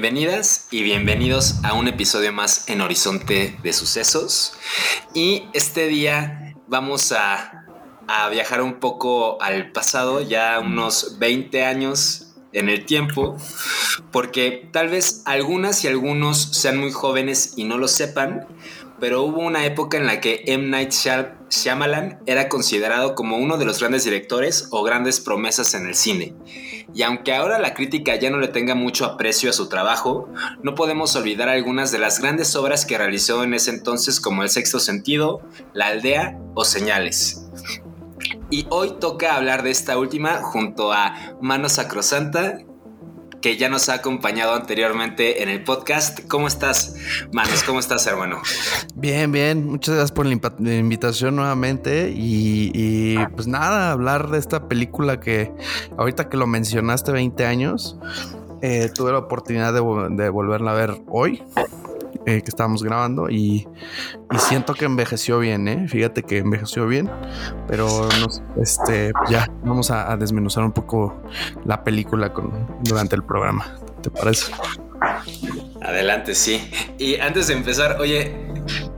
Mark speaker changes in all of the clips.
Speaker 1: Bienvenidas y bienvenidos a un episodio más en Horizonte de Sucesos. Y este día vamos a, viajar un poco al pasado, ya unos 20 años en el tiempo, porque tal vez algunas y algunos sean muy jóvenes y no lo sepan, pero hubo una época en la que M. Night Shyam- Shyamalan era considerado como uno de los grandes directores o grandes promesas en el cine. Y aunque ahora la crítica ya no le tenga mucho aprecio a su trabajo, no podemos olvidar algunas de las grandes obras que realizó en ese entonces como El Sexto Sentido, La Aldea o Señales. Y hoy toca hablar de esta última junto a Mano Sacrosanta, que ya nos ha acompañado anteriormente en el podcast. ¿Cómo estás, Manos? ¿Cómo estás, hermano?
Speaker 2: Bien, bien. Muchas gracias por la invitación nuevamente. Y, pues nada, hablar de esta película que ahorita que lo mencionaste 20 años, eh, tuve la oportunidad de volverla a ver hoy. Eh, que estábamos grabando y, siento que envejeció bien, ¿eh? Fíjate que envejeció bien, pero este, ya vamos a, a desmenuzar un poco la película con, durante el programa. ¿Te parece?
Speaker 1: Adelante, sí. Y antes de empezar, oye,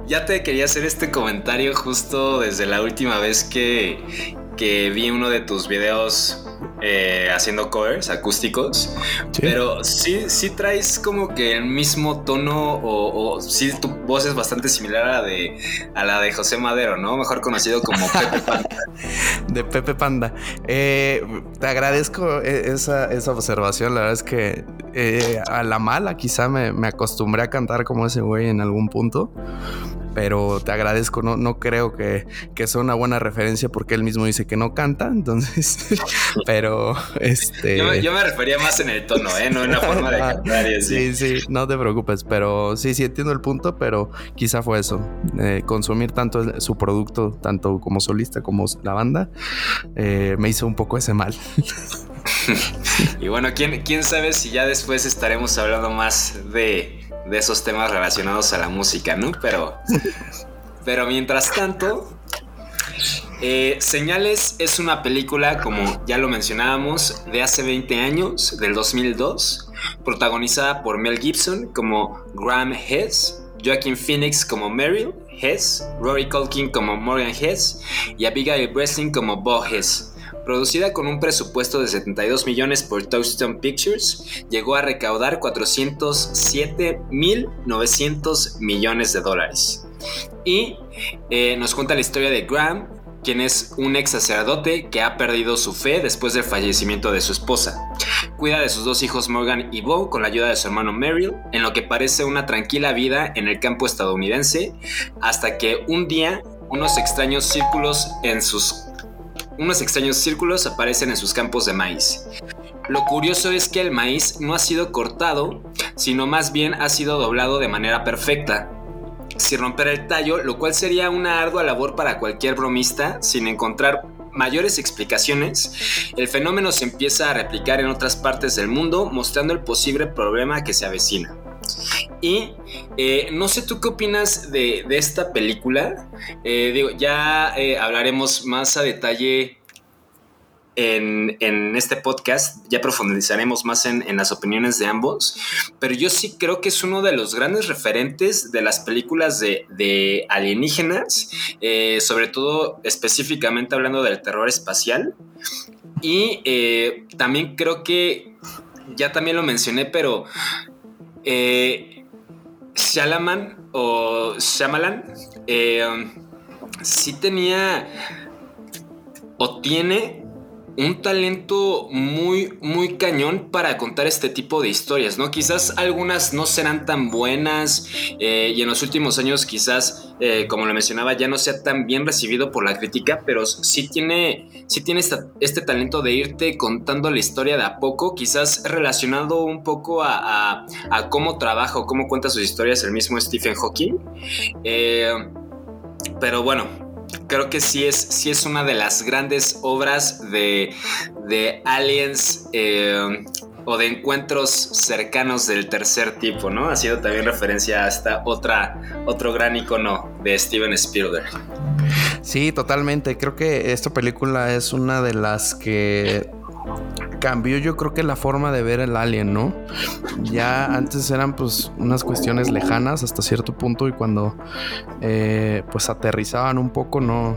Speaker 1: ya te quería hacer este comentario justo desde la última vez que, que vi uno de tus videos eh, haciendo covers acústicos.
Speaker 2: Sí.
Speaker 1: Pero sí, sí traes como que el mismo tono o, o sí tu voz es bastante similar a la de, a la de José Madero, ¿no? Mejor conocido como Pepe Pan.
Speaker 2: de Pepe Panda. Eh, te agradezco e- esa, esa observación. La verdad es que eh, a la mala quizá me, me acostumbré a cantar como ese güey en algún punto. Pero te agradezco, no, no creo que, que sea una buena referencia porque él mismo dice que no canta, entonces, pero este...
Speaker 1: Yo, me- yo me refería más en el tono, ¿eh? No en la forma de cantar y así.
Speaker 2: Sí, sí, no te preocupes, pero sí, sí entiendo el punto, pero quizá fue eso, eh, consumir tanto su producto, tanto como solista como la banda, eh, me hizo un poco ese mal.
Speaker 1: Y bueno, ¿quién, quién sabe si ya después estaremos hablando más de, de esos temas relacionados a la música, ¿no? Pero, pero mientras tanto, eh, Señales es una película, como ya lo mencionábamos, de hace 20 años, del 2002, protagonizada por Mel Gibson como Graham Hess, Joaquin Phoenix como Meryl Hess, Rory Culkin como Morgan Hess y Abigail Breslin como Bo Hess. Producida con un presupuesto de 72 millones por Touchstone Pictures, llegó a recaudar 407.900 millones de dólares. Y eh, nos cuenta la historia de Graham, quien es un ex sacerdote que ha perdido su fe después del fallecimiento de su esposa. Cuida de sus dos hijos Morgan y Bo con la ayuda de su hermano Merrill, en lo que parece una tranquila vida en el campo estadounidense, hasta que un día unos extraños círculos en sus unos extraños círculos aparecen en sus campos de maíz. Lo curioso es que el maíz no ha sido cortado, sino más bien ha sido doblado de manera perfecta, sin romper el tallo, lo cual sería una ardua labor para cualquier bromista sin encontrar mayores explicaciones, el fenómeno se empieza a replicar en otras partes del mundo, mostrando el posible problema que se avecina. Y eh, no sé tú qué opinas de, esta película. Eh, ya eh, hablaremos más a detalle en, en, este podcast, ya profundizaremos más en, en, las opiniones de ambos, pero yo sí creo que es uno de los grandes referentes de las películas de, de alienígenas, sobre todo específicamente hablando del terror espacial. Y también creo que, ya también lo mencioné, pero eh, Shalaman o Shyamalan eh, sí tenía o tiene un talento muy, muy cañón para contar este tipo de historias, ¿no? Quizás algunas no serán tan buenas eh, y en los últimos años quizás, eh, como lo mencionaba, ya no sea tan bien recibido por la crítica, pero sí tiene, sí tiene este talento de irte contando la historia de a poco, quizás relacionado un poco a, cómo trabaja o cómo cuenta sus historias el mismo Stephen Hawking. Eh, pero bueno, creo que sí es, sí es una de las grandes obras de, aliens eh, o de encuentros cercanos del tercer tipo, ¿no? Ha sido también referencia a esta otra, otro gran icono de Steven Spielberg.
Speaker 2: Sí, totalmente. Creo que esta película es una de las que cambió yo creo que la forma de ver el alien, ¿no? Ya antes eran pues unas cuestiones lejanas hasta cierto punto y cuando eh, pues aterrizaban un poco no,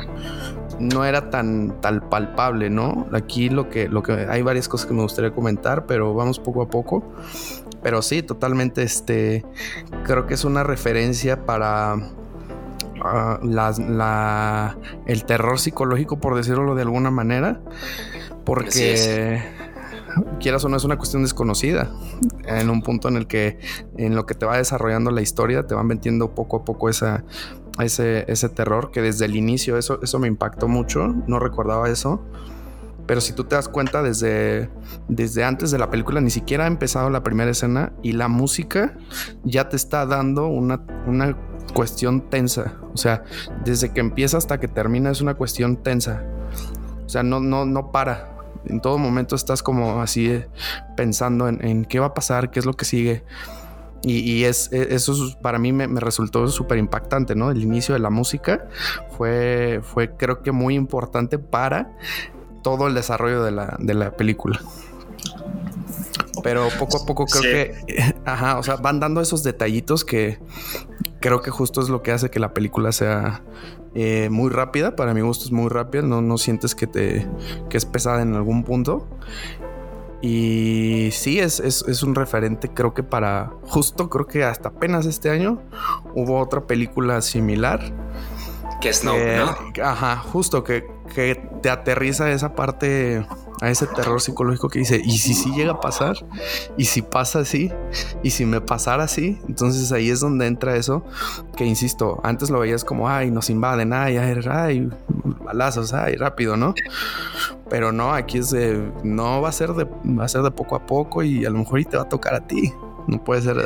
Speaker 2: no era tan, tan palpable, ¿no? Aquí lo que, lo que hay varias cosas que me gustaría comentar, pero vamos poco a poco. Pero sí, totalmente, este, creo que es una referencia para ah, la, el terror psicológico, por decirlo de alguna manera, porque quieras o no, es una cuestión desconocida. En un punto en el que, en lo que te va desarrollando la historia, te van metiendo poco a poco esa, ese, ese terror que desde el inicio, eso, eso me impactó mucho. No recordaba eso. Pero si tú te das cuenta, desde, desde antes de la película ni siquiera ha empezado la primera escena y la música ya te está dando una, una cuestión tensa. O sea, desde que empieza hasta que termina es una cuestión tensa. O sea, no, no, no para en todo momento estás como así eh, pensando en, qué va a pasar, qué es lo que sigue. Y, es, e, eso para mí me, resultó súper impactante, ¿no? El inicio de la música fue, fue creo que muy importante para todo el desarrollo de la, de la película. Pero poco a poco creo que, ajá, o sea, van dando esos detallitos que creo que justo es lo que hace que la película sea eh, muy rápida. Para mi gusto es muy rápida. No, no sientes que te que es pesada en algún punto. Y sí, es, es, un referente, creo que para justo, creo que hasta apenas este año hubo otra película similar.
Speaker 1: Que es no,
Speaker 2: Ajá, justo que, que te aterriza esa parte a ese terror psicológico que dice, ¿y si sí llega a pasar? ¿Y si pasa así? ¿Y si me pasara así? Entonces ahí es donde entra eso, que insisto, antes lo veías como, ay, nos invaden, ay, ay, balazos, ay, rápido, ¿no? Pero no, aquí es de, no va a ser de, va a ser de poco a poco y a lo mejor y te va a tocar a ti. No puede ser,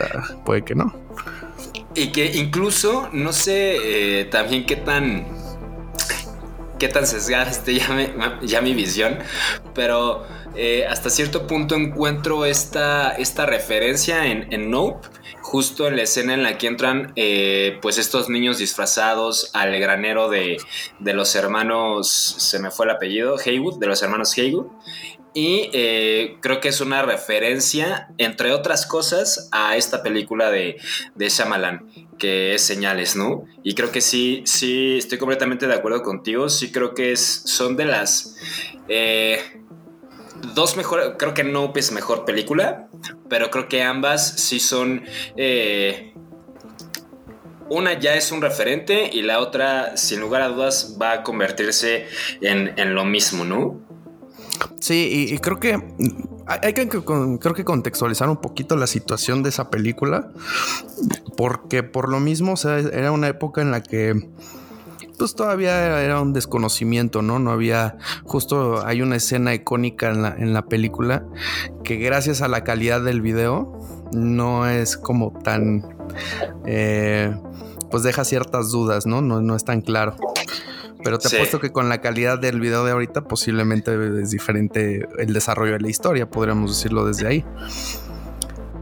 Speaker 2: puede que no.
Speaker 1: Y que incluso, no sé eh, también qué tan qué tan sesgada esté ya, mi visión, pero eh, hasta cierto punto encuentro esta, esta referencia en, en, Nope, justo en la escena en la que entran eh, pues estos niños disfrazados al granero de, de, los hermanos, se me fue el apellido, Haywood, de los hermanos Haywood, y eh, creo que es una referencia, entre otras cosas, a esta película de, de Shyamalan, que es Señales, ¿no? Y creo que sí, sí, estoy completamente de acuerdo contigo. Sí creo que es, son de las... Eh, dos mejores, creo que no es mejor película, pero creo que ambas sí son... Eh, una ya es un referente y la otra, sin lugar a dudas, va a convertirse en, en lo mismo, ¿no?
Speaker 2: Sí, y, creo que hay que creo que contextualizar un poquito la situación de esa película, porque por lo mismo, o sea, era una época en la que pues todavía era un desconocimiento, ¿no? No había, justo hay una escena icónica en la, en la película que gracias a la calidad del video no es como tan, eh, pues deja ciertas dudas, ¿no? No, no es tan claro. Pero te apuesto que con la calidad del video de ahorita posiblemente es diferente el desarrollo de la historia, podríamos decirlo desde ahí.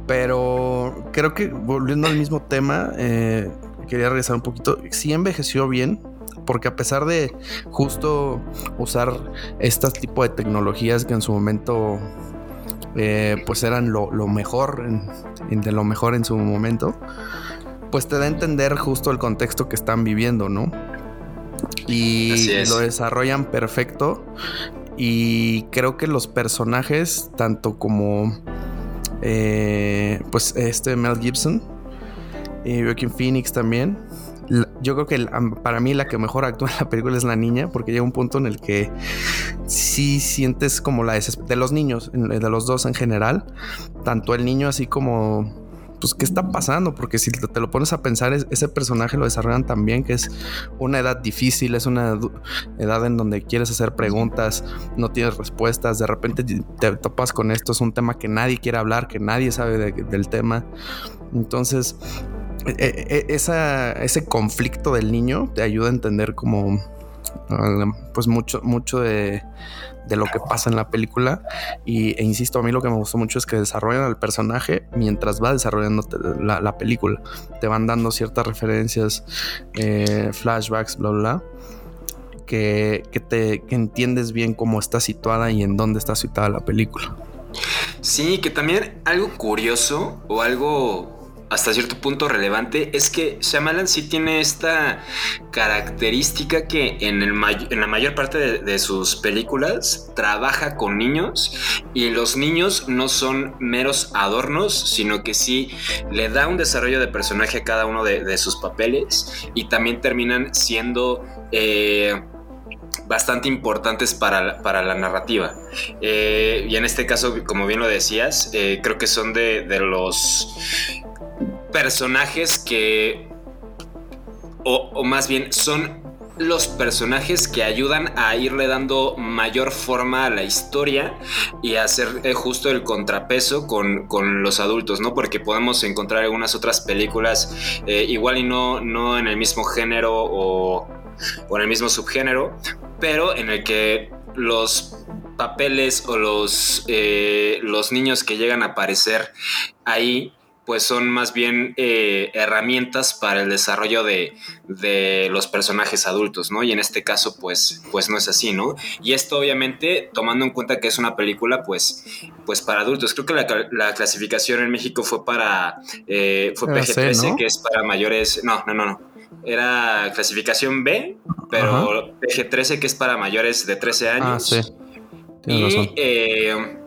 Speaker 2: Pero creo que volviendo al mismo tema, eh, quería regresar un poquito. Sí envejeció bien, porque a pesar de justo usar este tipo de tecnologías que en su momento eh, pues eran lo, mejor, de lo mejor en su momento, pues te da a entender justo el contexto que están viviendo, ¿no? Y lo desarrollan perfecto. Y creo que los personajes, tanto como eh, pues este Mel Gibson y Joaquin Phoenix también. Yo creo que para mí la que mejor actúa en la película es la niña, porque llega un punto en el que sí sientes como la desesperación de los niños, de los dos en general, tanto el niño así como pues, ¿qué está pasando? Porque si te lo pones a pensar, ese personaje lo desarrollan también, que es una edad difícil, es una edad en donde quieres hacer preguntas, no tienes respuestas, de repente te topas con esto, es un tema que nadie quiere hablar, que nadie sabe del tema. Entonces, e, e, e, ese conflicto del niño te ayuda a entender como pues mucho, mucho de, de lo que pasa en la película. Y, e insisto, a mí lo que me gustó mucho es que desarrollan al personaje mientras va desarrollando la, película. Te van dando ciertas referencias, eh, flashbacks, bla, bla, que, que te que entiendes bien cómo está situada y en dónde está situada la película.
Speaker 1: Sí, que también algo curioso o algo hasta cierto punto relevante es que Shyamalan sí tiene esta característica que en, el en la mayor parte de, sus películas trabaja con niños y los niños no son meros adornos, sino que sí le da un desarrollo de personaje a cada uno de, sus papeles y también terminan siendo... Eh, bastante importantes para, la narrativa. Eh, y en este caso, como bien lo decías, eh, creo que son de, de los personajes que, o, más bien, son los personajes que ayudan a irle dando mayor forma a la historia y a hacer eh, justo el contrapeso con, los adultos, ¿no? Porque podemos encontrar algunas otras películas, eh, igual y no, no en el mismo género o, o en el mismo subgénero, pero en el que los papeles o los, eh, los niños que llegan a aparecer ahí pues son más bien eh, herramientas para el desarrollo de, los personajes adultos, ¿no? Y en este caso, pues, pues no es así, ¿no? Y esto obviamente tomando en cuenta que es una película, pues, pues para adultos. Creo que la, clasificación en México fue para, eh, fue PG-13, que es para mayores, no, no, no, no. Era clasificación B, pero PG-13, que es para mayores de 13 años. Ah, sí. y, razón. Eh,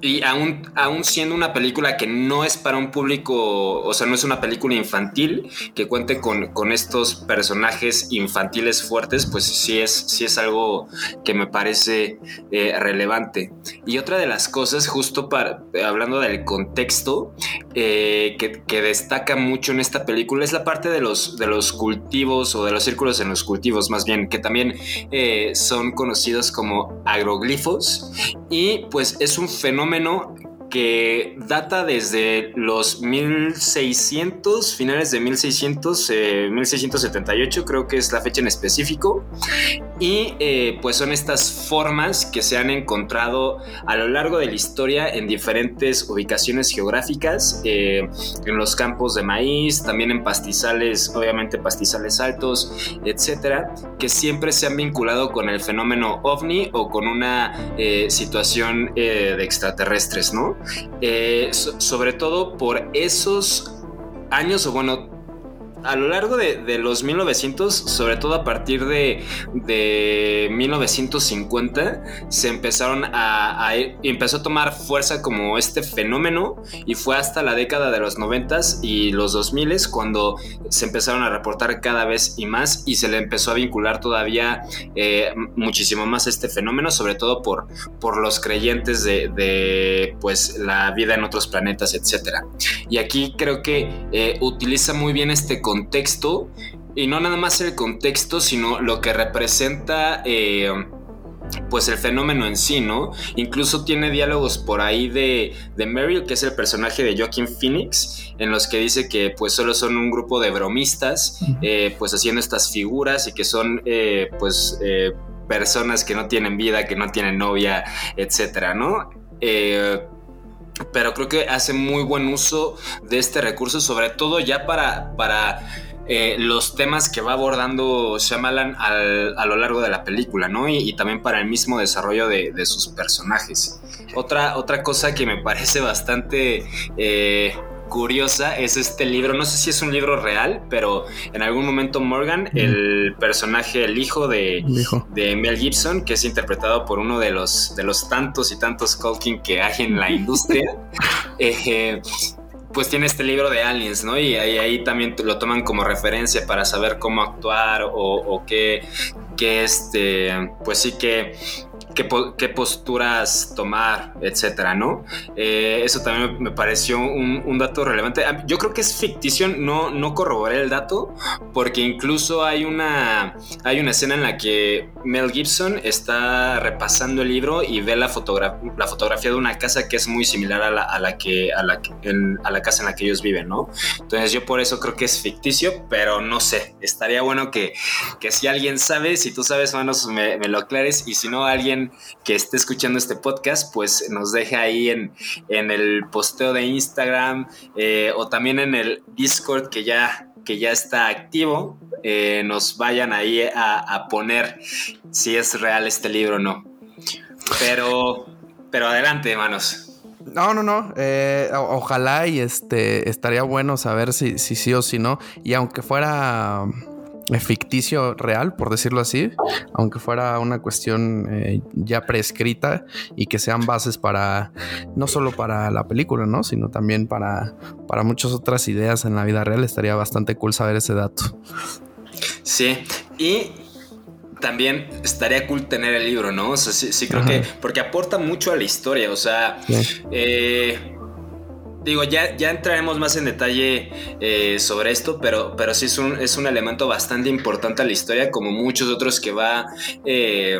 Speaker 1: y aún, aún siendo una película que no es para un público, o sea, no es una película infantil que cuente con, estos personajes infantiles fuertes, pues sí es, sí es algo que me parece eh, relevante. Y otra de las cosas, justo para, hablando del contexto, eh, que, destaca mucho en esta película es la parte de los, de los cultivos o de los círculos en los cultivos, más bien, que también eh, son conocidos como agroglifos. Y pues es un fenómeno fenómeno que data desde los 1600, finales de 1600, 1678 eh, creo que es la fecha en específico. Y eh, pues son estas formas que se han encontrado a lo largo de la historia en diferentes ubicaciones geográficas, eh, en los campos de maíz, también en pastizales, obviamente pastizales altos, etcétera, que siempre se han vinculado con el fenómeno ovni o con una situación de extraterrestres, ¿no? Eh, sobre todo por esos años, o bueno, a lo largo de, los 1900, sobre todo a partir de, 1950, se empezaron a, empezó a tomar fuerza como este fenómeno y fue hasta la década de los 90 y los 2000 cuando se empezaron a reportar cada vez y más y se le empezó a vincular todavía eh, muchísimo más este fenómeno, sobre todo por, por los creyentes de, pues la vida en otros planetas, etcétera. Y aquí creo que eh, utiliza muy bien este contexto y no nada más el contexto, sino lo que representa eh, pues el fenómeno en sí, ¿no? Incluso tiene diálogos por ahí de, de Meryl, que es el personaje de Joaquin Phoenix, en los que dice que pues solo son un grupo de bromistas, eh, pues haciendo estas figuras y que son eh, pues personas que no tienen vida, que no tienen novia, etcétera, ¿no? Pero creo que hace muy buen uso de este recurso, sobre todo ya para, para eh, los temas que va abordando Shyamalan a lo largo de la película, ¿no? Y, también para el mismo desarrollo de, sus personajes. Otra, otra cosa que me parece bastante... Eh, curiosa es este libro. No sé si es un libro real, pero en algún momento Morgan, el personaje, el hijo de, de Mel Gibson, que es interpretado por uno de los, de los tantos y tantos Colkin que hay en la industria, eh, pues tiene este libro de aliens, ¿no? Y ahí, ahí, también lo toman como referencia para saber cómo actuar o, qué, qué este, pues sí que qué, po- qué posturas tomar, etcétera, ¿no? Eh, eso también me pareció un, un dato relevante. Yo creo que es ficticio, no, no corroboré el dato, porque incluso hay una, hay una escena en la que Mel Gibson está repasando el libro y ve la, la fotografía de una casa que es muy similar a la, a la que, a la, que- en- a la casa en la que ellos viven, ¿no? Entonces yo por eso creo que es ficticio, pero no sé, estaría bueno que, que si alguien sabe, si tú sabes, manos, me, me lo aclares y si no, alguien que esté escuchando este podcast, pues nos deje ahí en, en el posteo de Instagram eh, o también en el Discord que ya, que ya está activo, eh, nos vayan ahí a, a poner si es real este libro o no. Pero, pero adelante, manos.
Speaker 2: No, no, no. eh, ojalá y este estaría bueno saber si, si sí o si no. Y aunque fuera ficticio real, por decirlo así, aunque fuera una cuestión eh, ya prescrita y que sean bases para no solo para la película, ¿no? Sino también para, para muchas otras ideas en la vida real, estaría bastante cool saber ese dato.
Speaker 1: Sí, y también estaría cool tener el libro, ¿no? O sea, sí, sí creo
Speaker 2: Ajá.
Speaker 1: que, porque aporta mucho a la historia, o sea,
Speaker 2: Sí.
Speaker 1: eh, digo, ya, ya entraremos más en detalle eh, sobre esto, pero, pero sí es un, es un elemento bastante importante a la historia, como muchos otros que va... eh,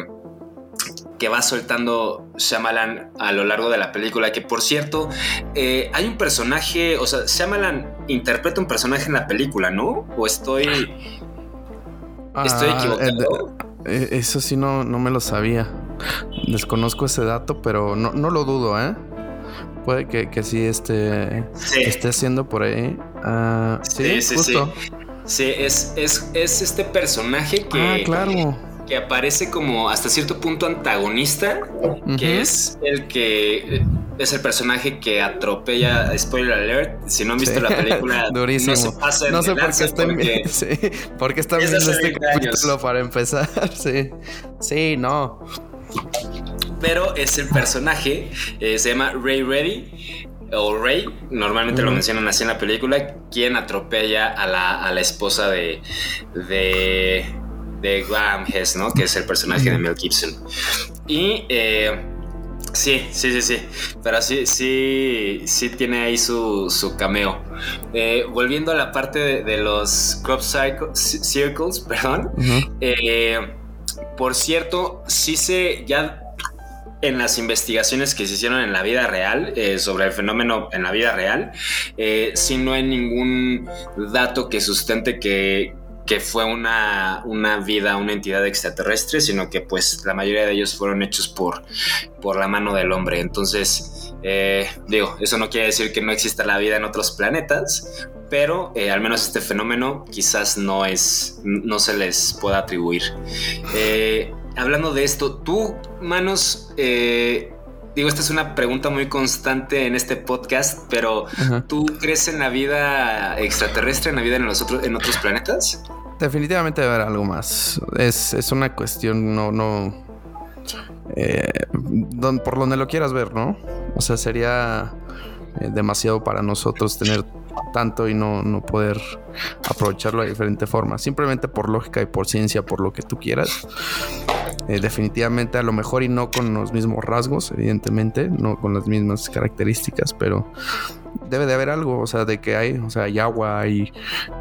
Speaker 1: que va soltando Shyamalan a lo largo de la película, que por cierto, eh, hay un personaje, o sea, Shyamalan interpreta un personaje en la película, ¿no? O estoy... Estoy
Speaker 2: Ah,
Speaker 1: equivocado.
Speaker 2: eh, eso sí no, no me lo sabía. Desconozco ese dato, pero no, no lo dudo, ¿eh? Puede que, que sí esté,
Speaker 1: Sí.
Speaker 2: esté haciendo por ahí. Ah, sí,
Speaker 1: Sí, sí,
Speaker 2: justo.
Speaker 1: Sí, es, es, es este personaje que,
Speaker 2: Ah, claro.
Speaker 1: que aparece como hasta cierto punto antagonista, que es el que es el personaje que atropella, spoiler alert, si no han visto
Speaker 2: Sí.
Speaker 1: la película,
Speaker 2: Durísimo.
Speaker 1: no se pasen
Speaker 2: No sé por qué están
Speaker 1: porque-
Speaker 2: sí, porque están viendo este
Speaker 1: 20 años.
Speaker 2: capítulo para empezar. Sí. Sí, no.
Speaker 1: Pero es el personaje, eh, se llama Ray Reddy. O Ray, normalmente lo mencionan así en la película, quien atropella a la, a la esposa de, de, de Graham Hess, ¿no? Que es el personaje de Mel Gibson. Y eh, sí, sí, sí, sí. Pero sí, sí, sí tiene ahí su, su cameo. Eh, volviendo a la parte de, de los crop circle- circles, perdón. Eh, por cierto, sí se ya en las investigaciones que se hicieron en la vida real eh, sobre el fenómeno en la vida real, eh, sí no hay ningún dato que sustente que, que fue una, una vida, una entidad extraterrestre, sino que pues la mayoría de ellos fueron hechos por, por la mano del hombre. Entonces, eh, digo, eso no quiere decir que no exista la vida en otros planetas, pero eh, al menos este fenómeno quizás no es, no se les pueda atribuir. Eh, hablando de esto, tú, Manos, eh, digo, esta es una pregunta muy constante en este podcast, pero
Speaker 2: Ajá.
Speaker 1: ¿tú crees en la vida extraterrestre, en la vida en, los otros, en otros planetas?
Speaker 2: Definitivamente debe haber algo más. Es, es una cuestión, no, no. don- por donde lo quieras ver, ¿no? O sea, sería eh, demasiado para nosotros tener tanto y no, no poder aprovecharlo de diferente forma. Simplemente por lógica y por ciencia, por lo que tú quieras. Eh, definitivamente, a lo mejor y no con los mismos rasgos, evidentemente, no con las mismas características, pero debe de haber algo, o sea, de que hay, o sea, hay agua, hay,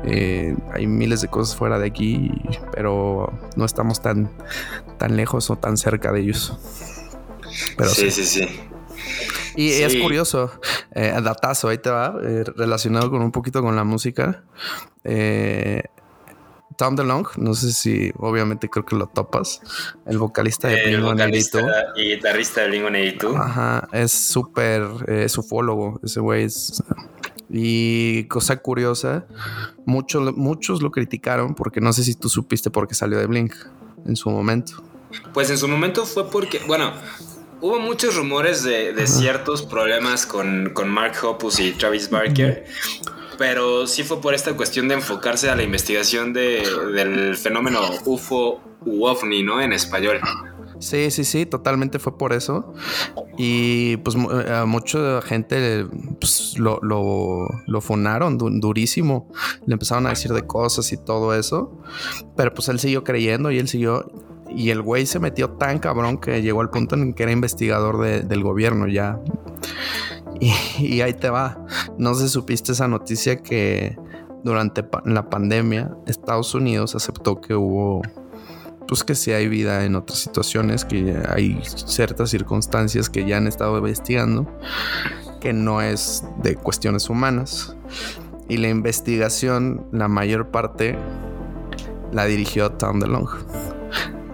Speaker 2: eh, hay miles de cosas fuera de aquí, pero no estamos tan, tan lejos o tan cerca de ellos. Pero sí.
Speaker 1: sí, sí, sí.
Speaker 2: Y
Speaker 1: Sí.
Speaker 2: es curioso, eh, datazo, ahí te va, eh, relacionado con un poquito con la música. Eh, Tom DeLonge, no sé si obviamente creo que lo topas, el vocalista de
Speaker 1: El
Speaker 2: Blink-182.
Speaker 1: vocalista y guitarrista de Blink-182.
Speaker 2: Ajá, es súper eh, es ufólogo, ese güey es... Y cosa curiosa, muchos, muchos lo criticaron porque no sé si tú supiste por qué salió de Blink en su momento.
Speaker 1: Pues en su momento fue porque, bueno, hubo muchos rumores de, de ciertos problemas con, con Mark Hoppus y Travis Barker, pero sí fue por esta cuestión de enfocarse a la investigación de- del fenómeno UFO u OVNI, ¿no? En español.
Speaker 2: Sí, sí, sí, totalmente fue por eso. Y pues eh, a mucha gente pues, lo, lo, lo funaron du- durísimo. Le empezaron a decir de cosas y todo eso. Pero pues él siguió creyendo y él siguió. Y el güey se metió tan cabrón que llegó al punto en que era investigador de- del gobierno ya. Y, ahí te va. No sé si supiste esa noticia que durante la pandemia Estados Unidos aceptó que hubo, pues que sí hay vida en otras situaciones, que hay ciertas circunstancias que ya han estado investigando, que no es de cuestiones humanas. Y la investigación, la mayor parte, la dirigió Tom DeLonge.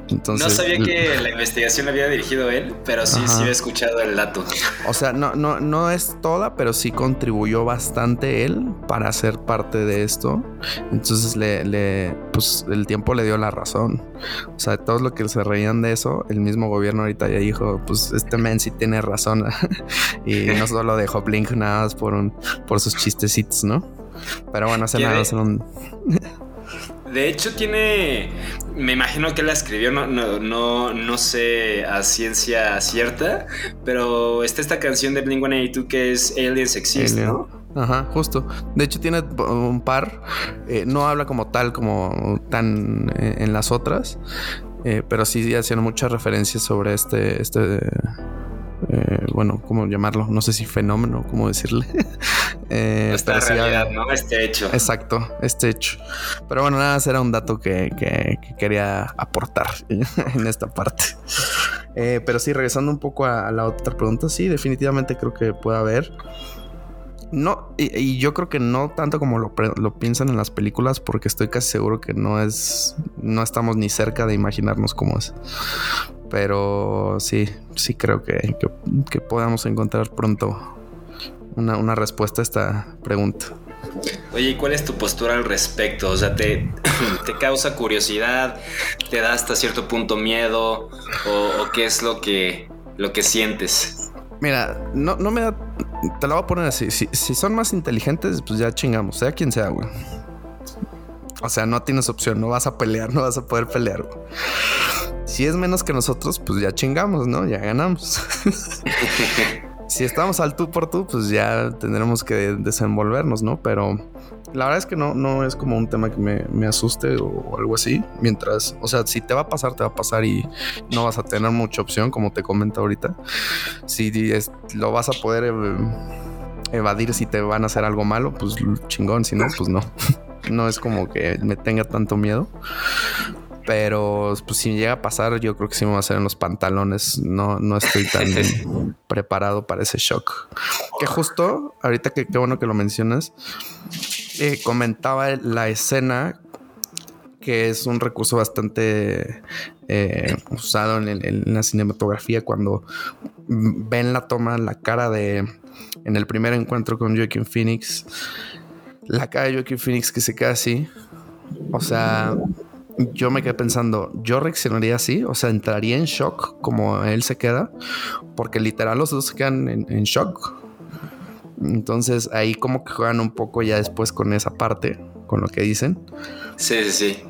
Speaker 2: Entonces,
Speaker 1: no sabía que la investigación la había dirigido él, pero sí,
Speaker 2: Ajá.
Speaker 1: sí había escuchado el dato.
Speaker 2: O sea, no, no, no es toda, pero sí contribuyó bastante él para ser parte de esto. Entonces le, le, pues el tiempo le dio la razón. O sea, todos los que se reían de eso, el mismo gobierno ahorita ya dijo, pues este men sí tiene razón. y no solo dejó Blink nada más por un, por sus chistecitos, ¿no? Pero bueno,
Speaker 1: ¿Qué
Speaker 2: nada un-
Speaker 1: De hecho, tiene. Me imagino que la escribió, no, no, no, no sé a ciencia cierta, pero está esta canción de Blink 182 que es Aliens Exist,
Speaker 2: Alien.
Speaker 1: ¿no?
Speaker 2: Ajá, justo. De hecho, tiene un par. eh, no habla como tal, como tan eh, en las otras. eh, pero sí hacían muchas referencias sobre este. este eh, bueno, ¿cómo llamarlo? No sé si fenómeno, ¿cómo decirle? Eh,
Speaker 1: Esta
Speaker 2: sí
Speaker 1: realidad, ¿no? Este hecho.
Speaker 2: Exacto, este hecho. Pero bueno, nada, más era un dato que, que- que quería aportar en esta parte. Eh, pero sí, regresando un poco a, a la otra pregunta, sí, definitivamente creo que puede haber. No, y, y yo creo que no tanto como lo, lo piensan en las películas, porque estoy casi seguro que no es, no estamos ni cerca de imaginarnos cómo es. Pero sí, sí creo que, que, que podamos encontrar pronto una, una respuesta a esta pregunta.
Speaker 1: Oye, ¿y cuál es tu postura al respecto? O sea, ¿te, te causa curiosidad? ¿Te da hasta cierto punto miedo? ¿O, o qué es lo que, lo que sientes?
Speaker 2: Mira, no, no me da. Te la voy a poner así. Si, si son más inteligentes, pues ya chingamos, sea quien sea, güey. O sea, no tienes opción, no vas a pelear, no vas a poder pelear. güey. Si es menos que nosotros, pues ya chingamos, ¿no? Ya ganamos. si estamos al tú por tú, pues ya tendremos que desenvolvernos, ¿no? Pero la verdad es que no, no es como un tema que me, me asuste o algo así. Mientras, o sea, si te va a pasar, te va a pasar y no vas a tener mucha opción, como te comento ahorita. Si es- lo vas a poder eh, evadir si te van a hacer algo malo, pues chingón. Si no, pues no. No es como que me tenga tanto miedo. Pero pues si llega a pasar, yo creo que sí me va a hacer en los pantalones. No, no estoy tan preparado para ese shock. Que justo, ahorita que qué bueno que lo mencionas, eh, comentaba la escena que es un recurso bastante eh, usado en, el- en la cinematografía cuando ven la toma, la cara de en el primer encuentro con Joaquin Phoenix, la cara de Joaquin Phoenix que se queda así. O sea, yo me quedé pensando, yo reaccionaría así, o sea, entraría en shock como él se queda, porque literal los dos se quedan en, en shock. Entonces ahí como que juegan un poco ya después con esa parte, con lo que dicen,
Speaker 1: Sí, sí, sí.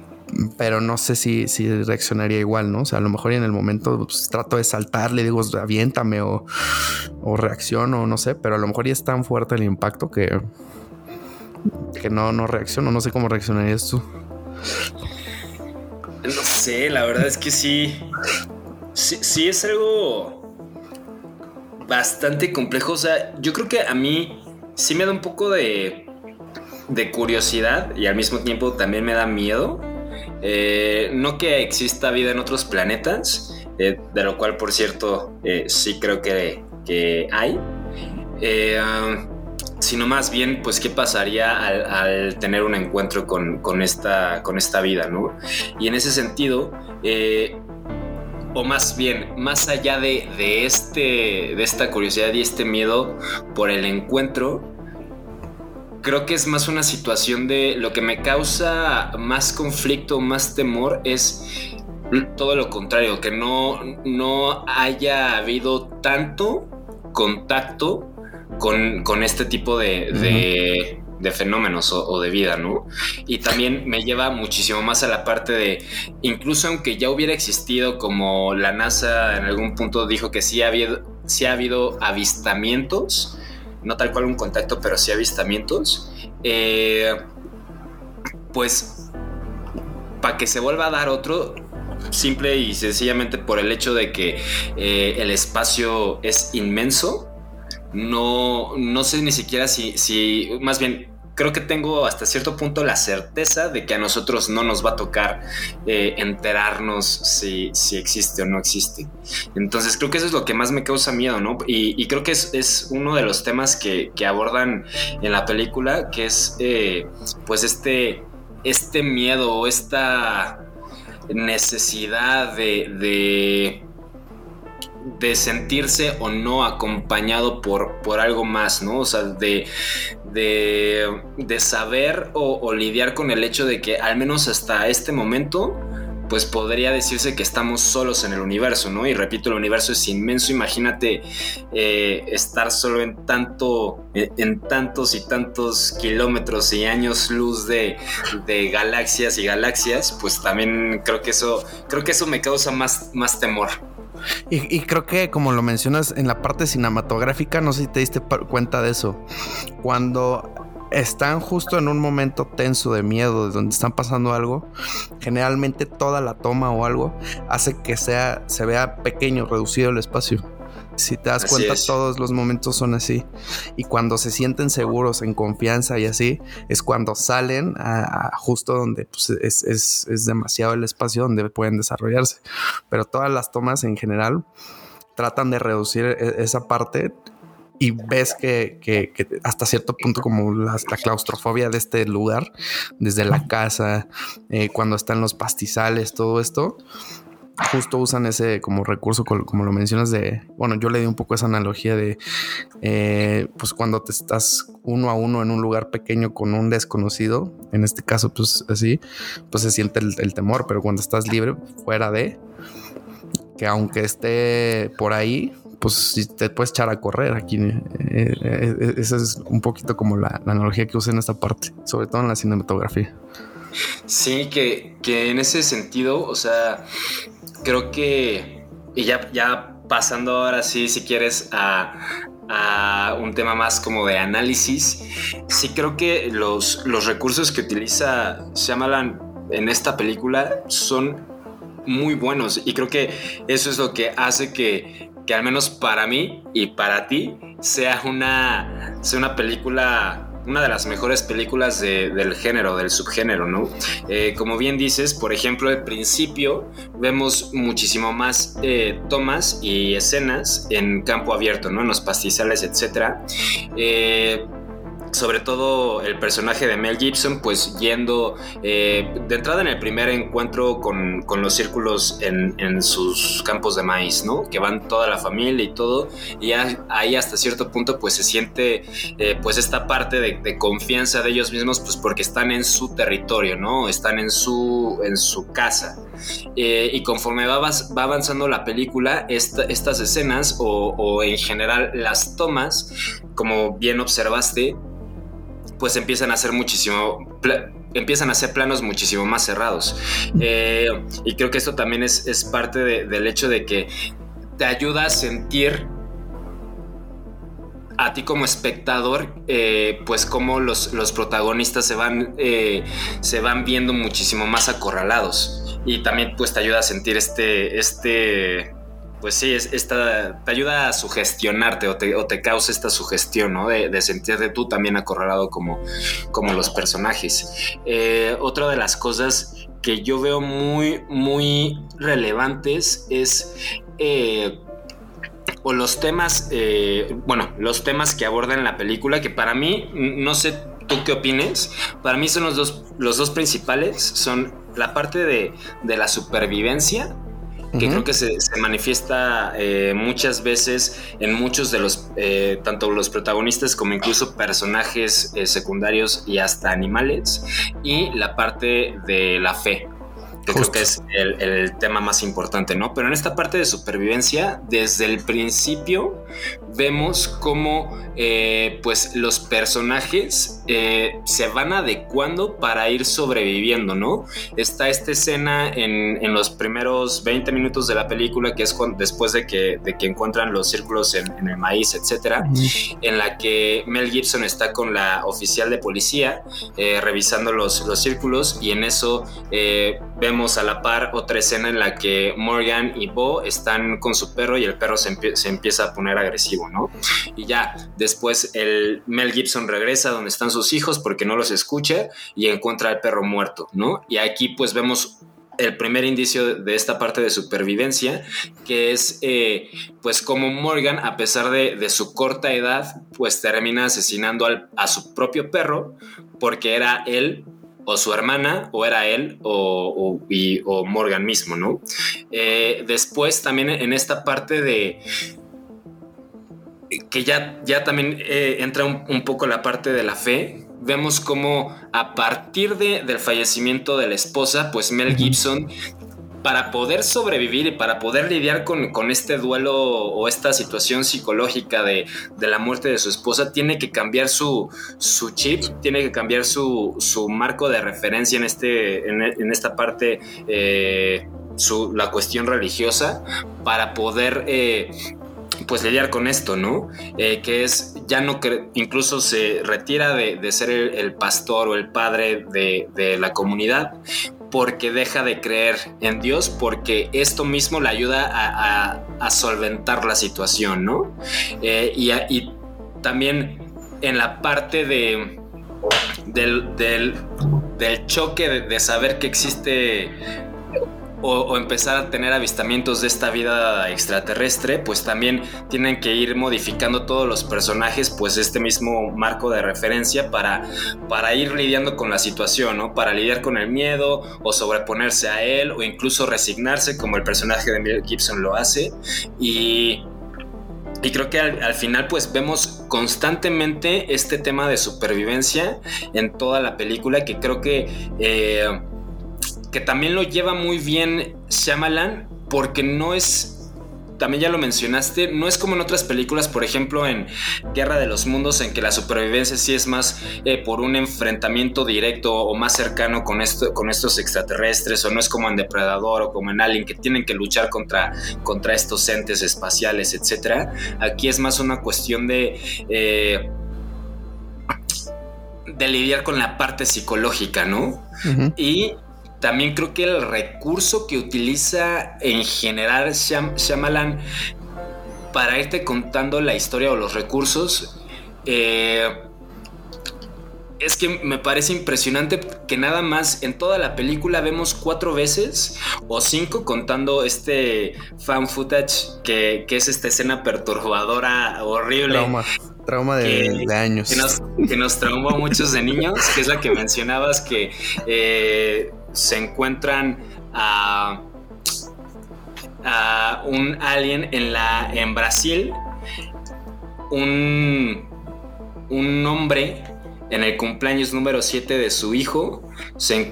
Speaker 2: Pero no sé si, si reaccionaría igual, ¿no? O sea, a lo mejor en el momento pues, trato de saltar, le digo, aviéntame o, o reacciono, no sé, pero a lo mejor ya es tan fuerte el impacto que, que no, no reacciono, no sé cómo reaccionarías tú.
Speaker 1: No sé, la verdad es que sí. Sí, sí es algo bastante complejo. O sea, yo creo que a mí sí me da un poco de, de curiosidad y al mismo tiempo también me da miedo. Eh, no que exista vida en otros planetas, eh, de lo cual, por cierto, eh, sí creo que, que hay. Ah, sino más bien, pues, qué pasaría al, al tener un encuentro con, con esta, con esta vida, ¿no? Y en ese sentido, o más bien, más allá de, de este, de esta curiosidad y este miedo por el encuentro, creo que es más una situación de lo que me causa más conflicto, más temor es todo lo contrario, que no, no haya habido tanto contacto con, con este tipo de, de- de fenómenos o, o de vida, ¿no? Y también me lleva muchísimo más a la parte de, incluso aunque ya hubiera existido, como la NASA en algún punto dijo que sí ha habido, sí ha habido avistamientos, no tal cual un contacto, pero sí avistamientos, eh, pues para que se vuelva a dar otro, simple y sencillamente por el hecho de que eh, el espacio es inmenso. No, no sé ni siquiera si, si, más bien, creo que tengo hasta cierto punto la certeza de que a nosotros no nos va a tocar eh, enterarnos si, si, existe o no existe. Entonces creo que eso es lo que más me causa miedo, ¿no? Y, creo que es, es, uno de los temas que, que, abordan en la película, que es eh, pues este, este miedo o esta necesidad de de sentirse o no acompañado por, por algo más, ¿no? O sea, de, de, saber o, lidiar con el hecho de que al menos hasta este momento, pues podría decirse que estamos solos en el universo, ¿no? Y repito, el universo es inmenso, imagínate eh, estar solo en tanto, en tantos y tantos kilómetros y años luz de, de, galaxias y galaxias, pues también creo que eso, creo que eso me causa más, más temor.
Speaker 2: Y, y, creo que como lo mencionas en la parte cinematográfica, no sé si te diste cuenta de eso. Cuando están justo en un momento tenso de miedo, de donde están pasando algo, generalmente toda la toma o algo hace que sea, se vea pequeño, reducido el espacio. Si te das así cuenta, es. todos los momentos son así. Y cuando se sienten seguros, en confianza y así, es cuando salen a, a justo donde pues, es, es, es, demasiado el espacio donde pueden desarrollarse. Pero todas las tomas en general tratan de reducir esa parte y ves que, que, que, hasta cierto punto como la, la, claustrofobia de este lugar, desde la casa, eh, cuando están los pastizales, todo esto, justo usan ese como recurso, como lo mencionas de, bueno, yo le di un poco esa analogía de, eh, pues cuando te estás uno a uno en un lugar pequeño con un desconocido, en este caso, pues así, pues se siente el, temor, pero cuando estás libre, fuera de, que aunque esté por ahí, pues te puedes echar a correr aquí. Eh, eh, esa es un poquito como la, la, analogía que usa en esta parte, sobre todo en la cinematografía.
Speaker 1: Sí, que, que en ese sentido, o sea, creo que, y ya, ya pasando ahora sí, si quieres, a, a un tema más como de análisis, sí creo que los, los recursos que utiliza Shyamalan en esta película son muy buenos y creo que eso es lo que hace que, que al menos para mí y para ti sea una, sea una película una de las mejores películas de, del género, del subgénero, ¿no? Eh, como bien dices, por ejemplo, al principio vemos muchísimo más eh, tomas y escenas en campo abierto, ¿no? En los pastizales, etc. Eh, sobre todo el personaje de Mel Gibson, pues yendo eh, de entrada en el primer encuentro con, con los círculos en, en, sus campos de maíz, ¿no? Que van toda la familia y todo, y ahí hasta cierto punto pues se siente eh, pues esta parte de, de, confianza de ellos mismos, pues porque están en su territorio, ¿no? Están en su, en su casa. Eh, y conforme va, va, avanzando la película, esta, estas escenas o en general las tomas, como bien observaste, pues empiezan a ser muchísimo, empiezan a ser planos muchísimo más cerrados. Eh, y creo que esto también es, es parte de, del hecho de que te ayuda a sentir a ti como espectador, eh, pues como los, los, protagonistas se van, eh, se van viendo muchísimo más acorralados. Y también pues te ayuda a sentir este, este, pues sí, es, esta, te ayuda a sugestionarte o te, causa esta sugestión, ¿no? De, de, sentirte tú también acorralado como, como los personajes. Eh, otra de las cosas que yo veo muy, muy relevantes es... Eh, o los temas, eh, bueno, los temas que abordan la película, que para mí, no sé tú qué opines, para mí son los dos, los dos principales, son la parte de, de la supervivencia que uh -huh. creo que se, se manifiesta eh, muchas veces en muchos de los, eh, tanto los protagonistas como incluso personajes eh, secundarios y hasta animales, y la parte de la fe, que Justo. creo que es el, el, tema más importante, ¿no? Pero en esta parte de supervivencia, desde el principio, vemos cómo eh, pues los personajes eh, se van adecuando para ir sobreviviendo, ¿no? Está esta escena en, en los primeros 20 minutos de la película, que es con- después de que, de que encuentran los círculos en, en el maíz, etcétera, en la que Mel Gibson está con la oficial de policía eh, revisando los, los círculos y en eso eh, vemos a la par otra escena en la que Morgan y Bo están con su perro y el perro se, empie- se empieza a poner agresivo, ¿no? Y ya, después el Mel Gibson regresa donde están sus hijos porque no los escucha y encuentra al perro muerto, ¿no? Y aquí pues vemos el primer indicio de esta parte de supervivencia, que es eh, pues como Morgan, a pesar de, de su corta edad, pues termina asesinando al- a su propio perro porque era él o su hermana, o era él o, o- y- o Morgan mismo, ¿no? Eh, después también en esta parte de que ya, ya también eh, entra un, un poco la parte de la fe. Vemos cómo a partir de- del fallecimiento de la esposa, pues Mel Gibson, para poder sobrevivir y para poder lidiar con, con este duelo o esta situación psicológica de, de la muerte de su esposa, tiene que cambiar su, su chip, tiene que cambiar su, su marco de referencia en, este, en, en esta parte, eh, su, la cuestión religiosa, para poder... eh, pues lidiar con esto, ¿no? Eh, que es, ya no, incluso se retira de, de ser el, pastor o el padre de, de la comunidad porque deja de creer en Dios, porque esto mismo le ayuda a, solventar la situación, ¿no? Eh, y, y también en la parte de, del, del, choque de saber que existe o, empezar a tener avistamientos de esta vida extraterrestre, pues también tienen que ir modificando todos los personajes, pues este mismo marco de referencia para, para ir lidiando con la situación, ¿no? Para lidiar con el miedo o sobreponerse a él o incluso resignarse como el personaje de Mel Gibson lo hace. Y, y creo que al, al final pues vemos constantemente este tema de supervivencia en toda la película que creo que... eh, que también lo lleva muy bien Shyamalan porque no es también ya lo mencionaste, no es como en otras películas, por ejemplo en Guerra de los Mundos, en que la supervivencia sí es más eh, por un enfrentamiento directo o más cercano con, esto, con estos extraterrestres, o no es como en Depredador o como en Alien, que tienen que luchar contra, contra estos entes espaciales, etc. Aquí es más una cuestión de... eh, de lidiar con la parte psicológica, ¿no? Y también creo que el recurso que utiliza en general Shyam- Shyamalan para irte contando la historia o los recursos, eh, es que me parece impresionante que nada más en toda la película vemos cuatro veces o cinco contando este fan footage que, que es esta escena perturbadora, horrible
Speaker 2: Trauma, trauma de,
Speaker 1: que-
Speaker 2: de años.
Speaker 1: que nos, que nos traumó a muchos de niños, que es la que mencionabas, que eh, se encuentran a, un alien en, la, en Brasil, un, un hombre en el cumpleaños número 7 de su hijo, se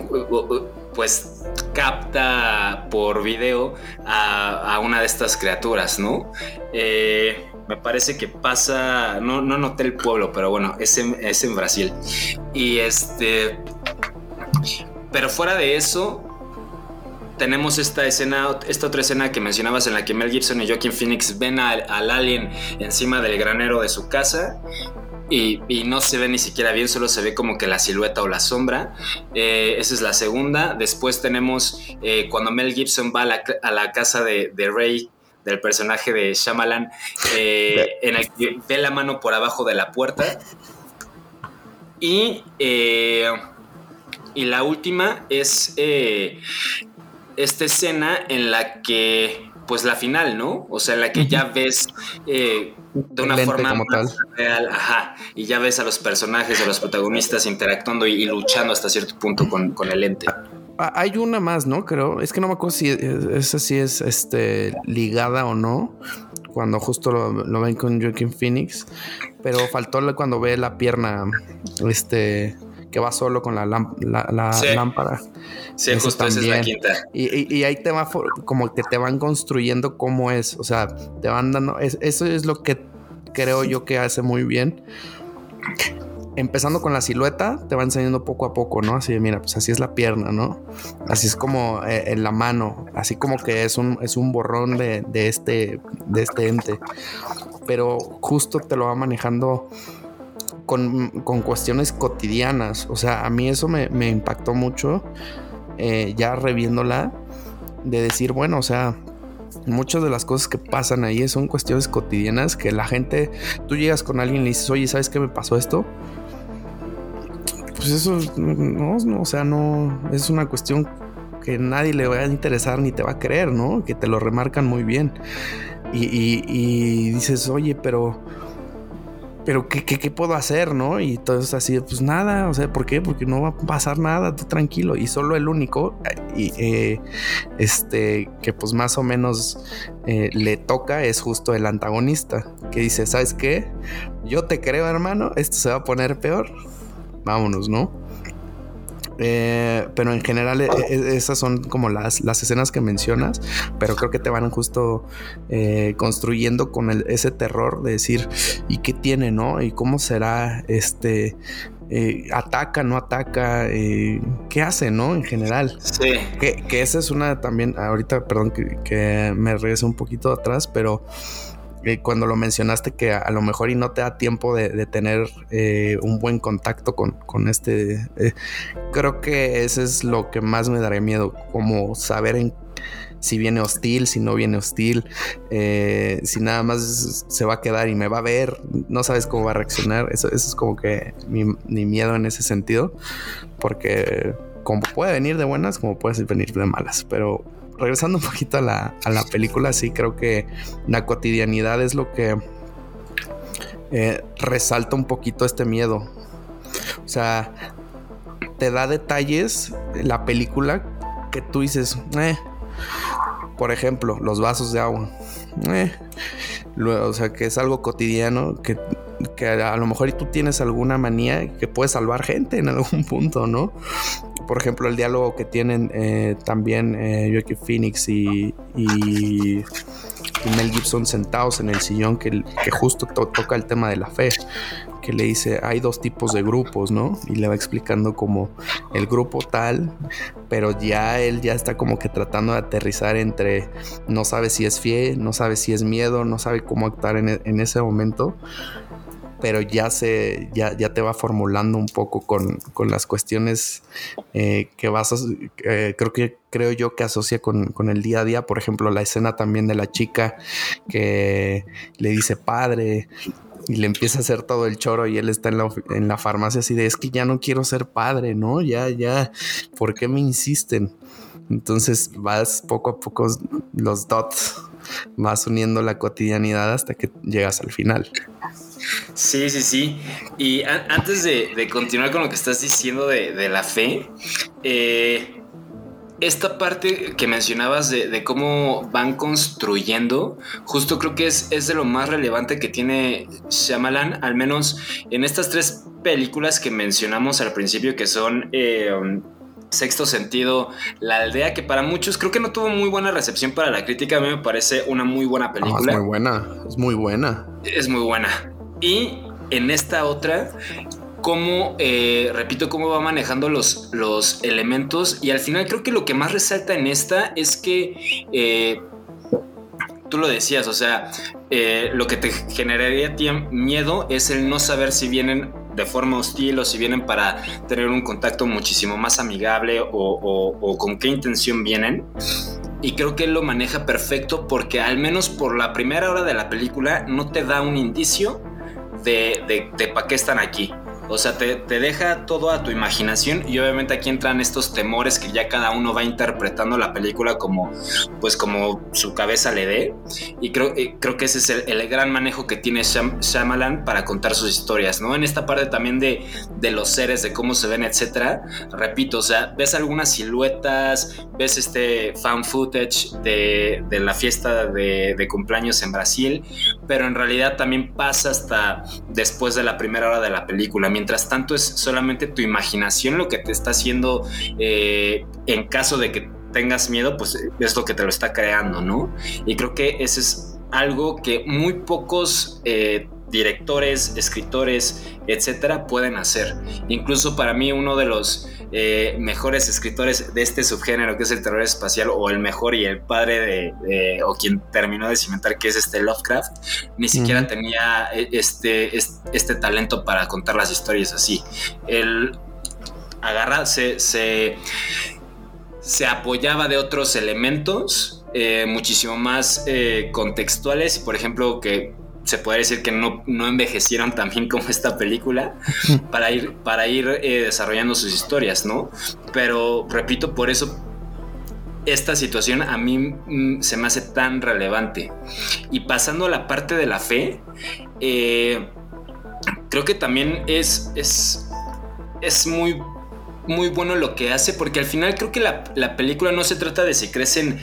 Speaker 1: pues capta por video a, a una de estas criaturas, ¿no? Eh, me parece que pasa, no, no noté el pueblo, pero bueno, es en, es en Brasil. Y este, pero fuera de eso, tenemos esta escena, esta otra escena que mencionabas en la que Mel Gibson y Joaquin Phoenix ven al, al alien encima del granero de su casa. Y, y no se ve ni siquiera bien, solo se ve como que la silueta o la sombra. Eh, esa es la segunda. Después tenemos eh, cuando Mel Gibson va a la, a la casa de, de Ray, del personaje de Shyamalan, eh, en el que ve la mano por abajo de la puerta. Y, y la última es eh, esta escena en la que, pues la final, ¿no? O sea, en la que ya ves eh, de una forma más real, ajá, y ya ves a los personajes, a los protagonistas interactuando y, y luchando hasta cierto punto con, con el ente.
Speaker 2: Ah, Hay una más, ¿no? Creo. Es que no me acuerdo si es- esa sí es este, ligada o no. Cuando justo lo, lo ven con Joaquin Phoenix. Pero faltó cuando ve la pierna. Este. Que va solo con la, lamp- la, la
Speaker 1: Sí.
Speaker 2: lámpara.
Speaker 1: Sí,
Speaker 2: Eso
Speaker 1: justo esa es la quinta.
Speaker 2: Y, y- y ahí te va como que te van construyendo cómo es. O sea, te van dando. es- eso es lo que creo yo que hace muy bien. Empezando con la silueta, te va enseñando poco a poco, ¿no? Así mira, pues así es la pierna, ¿no? Así es como eh, en la mano, así como que es un, es un borrón de, de este, de este ente. Pero justo te lo va manejando con, con cuestiones cotidianas. O sea, a mí eso me, me impactó mucho, eh, ya reviéndola, de decir, bueno, o sea, muchas de las cosas que pasan ahí son cuestiones cotidianas que la gente, tú llegas con alguien y le dices, oye, ¿sabes qué me pasó esto? Pues eso, no, o sea, no, es una cuestión que nadie le va a interesar ni te va a creer, ¿no? Que te lo remarcan muy bien. Y- y dices, oye, pero pero ¿qué, qué, qué puedo hacer, no? Y todo es así, pues nada, o sea, ¿por qué? Porque no va a pasar nada, tú tranquilo. Y solo el único, y, eh, este, que pues más o menos eh, le toca es justo el antagonista, que dice, ¿sabes qué? Yo te creo, hermano, esto se va a poner peor. Vámonos, ¿no? Eh, pero en general eh, eh, esas son como las, las escenas que mencionas, pero creo que te van justo eh, construyendo con el- ese terror de decir, ¿y qué tiene, no? ¿Y cómo será este? eh, ¿Ataca, no ataca? Eh, ¿Qué hace, no? En general.
Speaker 1: Sí.
Speaker 2: Que, que esa es una también, ahorita, perdón, que, que me regresé un poquito atrás, pero eh, cuando lo mencionaste que a, lo mejor y no te da tiempo de, tener eh, un buen contacto con, con este, eh, creo que ese es lo que más me daría miedo, como saber si viene hostil, si no viene hostil, si nada más se va a quedar y me va a ver, no sabes cómo va a reaccionar. Eso, eso es como que mi, mi miedo en ese sentido, porque como puede venir de buenas, como puede venir de malas. Pero regresando un poquito a la, a la película, sí creo que la cotidianidad es lo que eh, resalta un poquito este miedo. O sea, te da detalles la película que tú dices, eh, por ejemplo, los vasos de agua. Eh, o sea, que es algo cotidiano que, que a lo mejor tú tienes alguna manía que puede salvar gente en algún punto, ¿no? Por ejemplo, el diálogo que tienen eh, también eh, Joaquin Phoenix y, Mel Gibson sentados en el sillón que, justo to- toca el tema de la fe, que le dice, hay dos tipos de grupos, ¿no? Y le va explicando como el grupo tal, pero ya él ya está como que tratando de aterrizar entre no sabe si es fiel, no sabe si es miedo, no sabe cómo actuar en ese momento, pero ya se ya, ya te va formulando un poco con, con las cuestiones eh, que vas a, eh, creo que creo yo que asocia con, con el día a día, por ejemplo, la escena también de la chica que le dice padre y le empieza a hacer todo el choro y él está en la, en la farmacia así de es que ya no quiero ser padre, ¿no? Ya, ya, ¿por qué me insisten? Entonces vas poco a poco los dots, vas uniendo la cotidianidad hasta que llegas al final.
Speaker 1: Sí, sí, sí. Y antes de, de continuar con lo que estás diciendo de, de la fe, eh, esta parte que mencionabas de, de cómo van construyendo, justo creo que es, es de lo más relevante que tiene Shyamalan, al menos en estas tres películas que mencionamos al principio, que son... eh, Sexto sentido, La aldea, que para muchos creo que no tuvo muy buena recepción para la crítica. A mí me parece una muy buena
Speaker 2: Ah,
Speaker 1: película
Speaker 2: es muy buena, es muy buena.
Speaker 1: es muy buena. Y en esta otra, cómo, eh, repito, cómo va manejando los, los elementos. Y al final creo que lo que más resalta en esta es que eh, tú lo decías, o sea, eh, lo que te generaría miedo es el no saber si vienen de forma hostil o si vienen para tener un contacto muchísimo más amigable o, o- o con qué intención vienen. Y creo que él lo maneja perfecto porque al menos por la primera hora de la película no te da un indicio de, de, de para qué están aquí. O sea, te, te deja todo a tu imaginación y obviamente aquí entran estos temores que ya cada uno va interpretando la película como, pues como su cabeza le dé. Y creo, eh, creo que ese es el, el gran manejo que tiene Shyam- Shyamalan para contar sus historias, ¿no? En esta parte también de, de los seres, de cómo se ven, etcétera. Repito, o sea, ves algunas siluetas, ves este fan footage de, de la fiesta de, de cumpleaños en Brasil, pero en realidad también pasa hasta después de la primera hora de la película. Mientras tanto, es solamente tu imaginación lo que te está haciendo eh, en caso de que tengas miedo, pues es lo que te lo está creando, ¿no? Y creo que ese es algo que muy pocos eh, directores, escritores, etcétera, pueden hacer. Incluso para mí, uno de los eh, mejores escritores de este subgénero, que es el terror espacial, o el mejor y el padre de, o quien terminó de cimentar, que es este Lovecraft, ni siquiera tenía eh, este, este, talento para contar las historias así. Él agarra, se, se, apoyaba de otros elementos eh, muchísimo más contextuales, por ejemplo, que se puede decir que no, no envejecieron tan bien como esta película para ir, para ir eh, desarrollando sus historias, ¿no? Pero repito, por eso esta situación a mí mm, se me hace tan relevante. Y pasando a la parte de la fe, eh, creo que también es, es, es muy muy bueno lo que hace, porque al final creo que la, película no se trata de si crees en,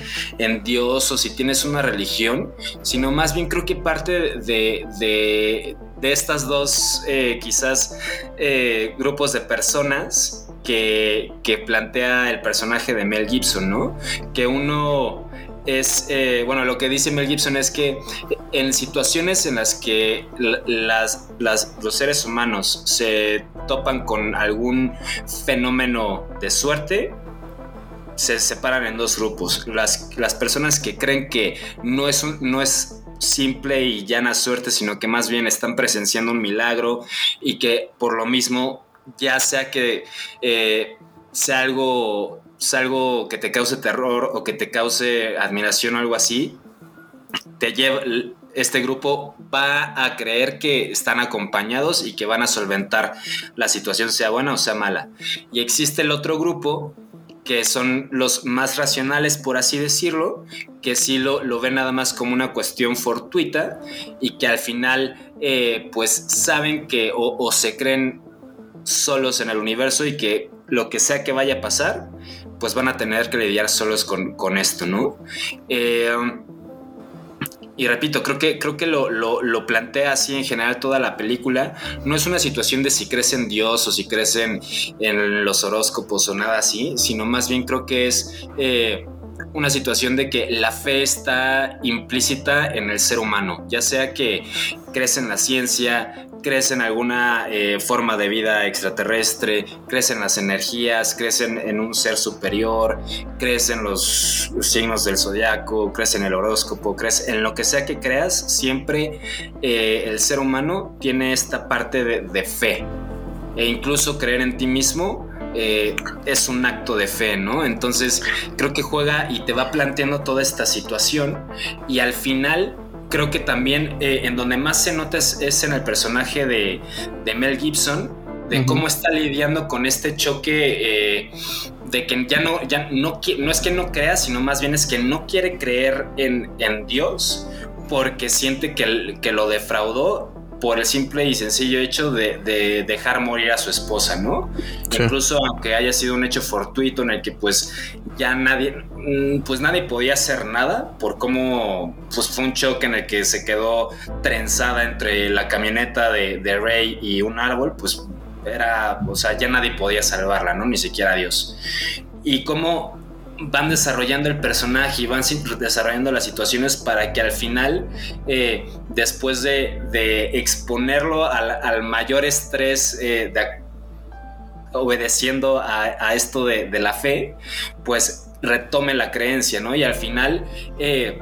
Speaker 1: Dios o si tienes una religión, sino más bien creo que parte de, de, estas dos eh, quizás eh, grupos de personas que, que plantea el personaje de Mel Gibson, ¿no? Que uno es, eh, bueno, lo que dice Mel Gibson es que en situaciones en las que las, los seres humanos se topan con algún fenómeno de suerte, se separan en dos grupos. Las, las personas que creen que no es, no es simple y llana suerte, sino que más bien están presenciando un milagro y que por lo mismo, ya sea que eh, sea algo algo que te cause terror o que te cause admiración o algo así, te lleva, este grupo va a creer que están acompañados y que van a solventar la situación, sea buena o sea mala. Y existe el otro grupo que son los más racionales, por así decirlo, que sí lo, lo ven nada más como una cuestión fortuita y que al final eh, pues saben que o, o se creen solos en el universo y que lo que sea que vaya a pasar, pues van a tener que lidiar solos con, esto, ¿no? Eh, y repito, creo que, creo que lo, lo, plantea así en general toda la película. No es una situación de si crees en Dios o si crees en, los horóscopos o nada así, sino más bien creo que es eh, una situación de que la fe está implícita en el ser humano, ya sea que crees en la ciencia, crees en alguna eh, forma de vida extraterrestre, crees en las energías, crees en, un ser superior, crees en los, signos del zodiaco, crees en el horóscopo, crees en lo que sea que creas, siempre eh, el ser humano tiene esta parte de, fe. E incluso creer en ti mismo eh, es un acto de fe, ¿no? Entonces creo que juega y te va planteando toda esta situación y al final creo que también eh, en donde más se nota es, en el personaje de, Mel Gibson, de cómo está lidiando con este choque eh, de que ya no, ya no, no es que no crea, sino más bien es que no quiere creer en, Dios porque siente que, que lo defraudó por el simple y sencillo hecho de, dejar morir a su esposa, ¿no? Incluso aunque haya sido un hecho fortuito en el que pues ya nadie, mm, pues nadie podía hacer nada por cómo pues fue un choque en el que se quedó trenzada entre la camioneta de, de Rey y un árbol, pues era, o sea, ya nadie podía salvarla, ¿no? Ni siquiera Dios. Y cómo van desarrollando el personaje y van desarrollando las situaciones para que al final, eh, después de, exponerlo al, mayor estrés, eh, obedeciendo a, esto de, la fe, pues retome la creencia, ¿no? Y al final... Eh,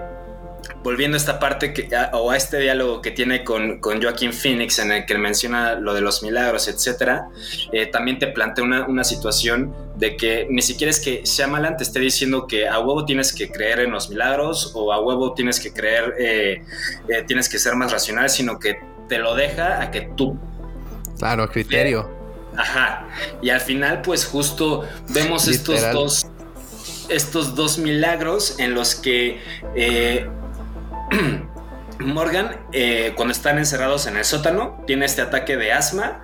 Speaker 1: volviendo a esta parte que, o a este diálogo que tiene con, con Joaquín Phoenix en el que menciona lo de los milagros, etcétera, eh, también te plantea una, una, situación de que ni siquiera es que Shyamalan te esté diciendo que a huevo tienes que creer en los milagros o a huevo tienes que creer, eh, eh, tienes que ser más racional, sino que te lo deja a que tú...
Speaker 2: Claro, criterio.
Speaker 1: Ajá. Y al final, pues justo vemos estos dos estos dos milagros en los que Morgan, eh, cuando están encerrados en el sótano, tiene este ataque de asma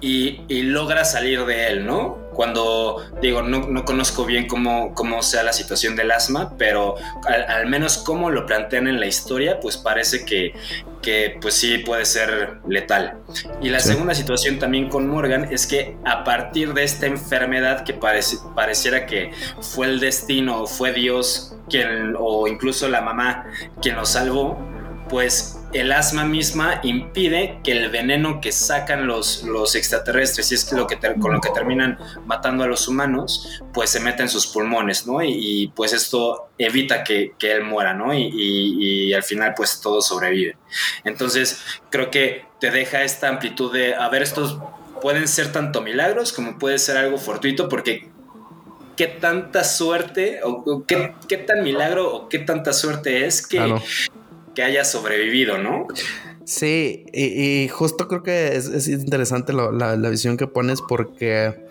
Speaker 1: y, logra salir de él, ¿no? Cuando, digo, no, conozco bien cómo, cómo, sea la situación del asma, pero al, menos como lo plantean en la historia, pues parece que, que pues sí puede ser letal. Y la segunda situación también con Morgan es que a partir de esta enfermedad que pareciera que fue el destino, fue Dios quien, o incluso la mamá quien lo salvó, pues el asma misma impide que el veneno que sacan los, los extraterrestres, y es lo que con lo que terminan matando a los humanos, pues se mete en sus pulmones, ¿no? Y, pues esto evita que, que él muera, ¿no? Y, y- al final pues todos sobreviven. Entonces creo que te deja esta amplitud de, a ver, estos pueden ser tanto milagros como puede ser algo fortuito, porque qué tanta suerte o, qué, qué tan milagro o qué tanta suerte es que. Que haya sobrevivido, ¿no?
Speaker 2: Sí, y, justo creo que es, es interesante la, visión que pones porque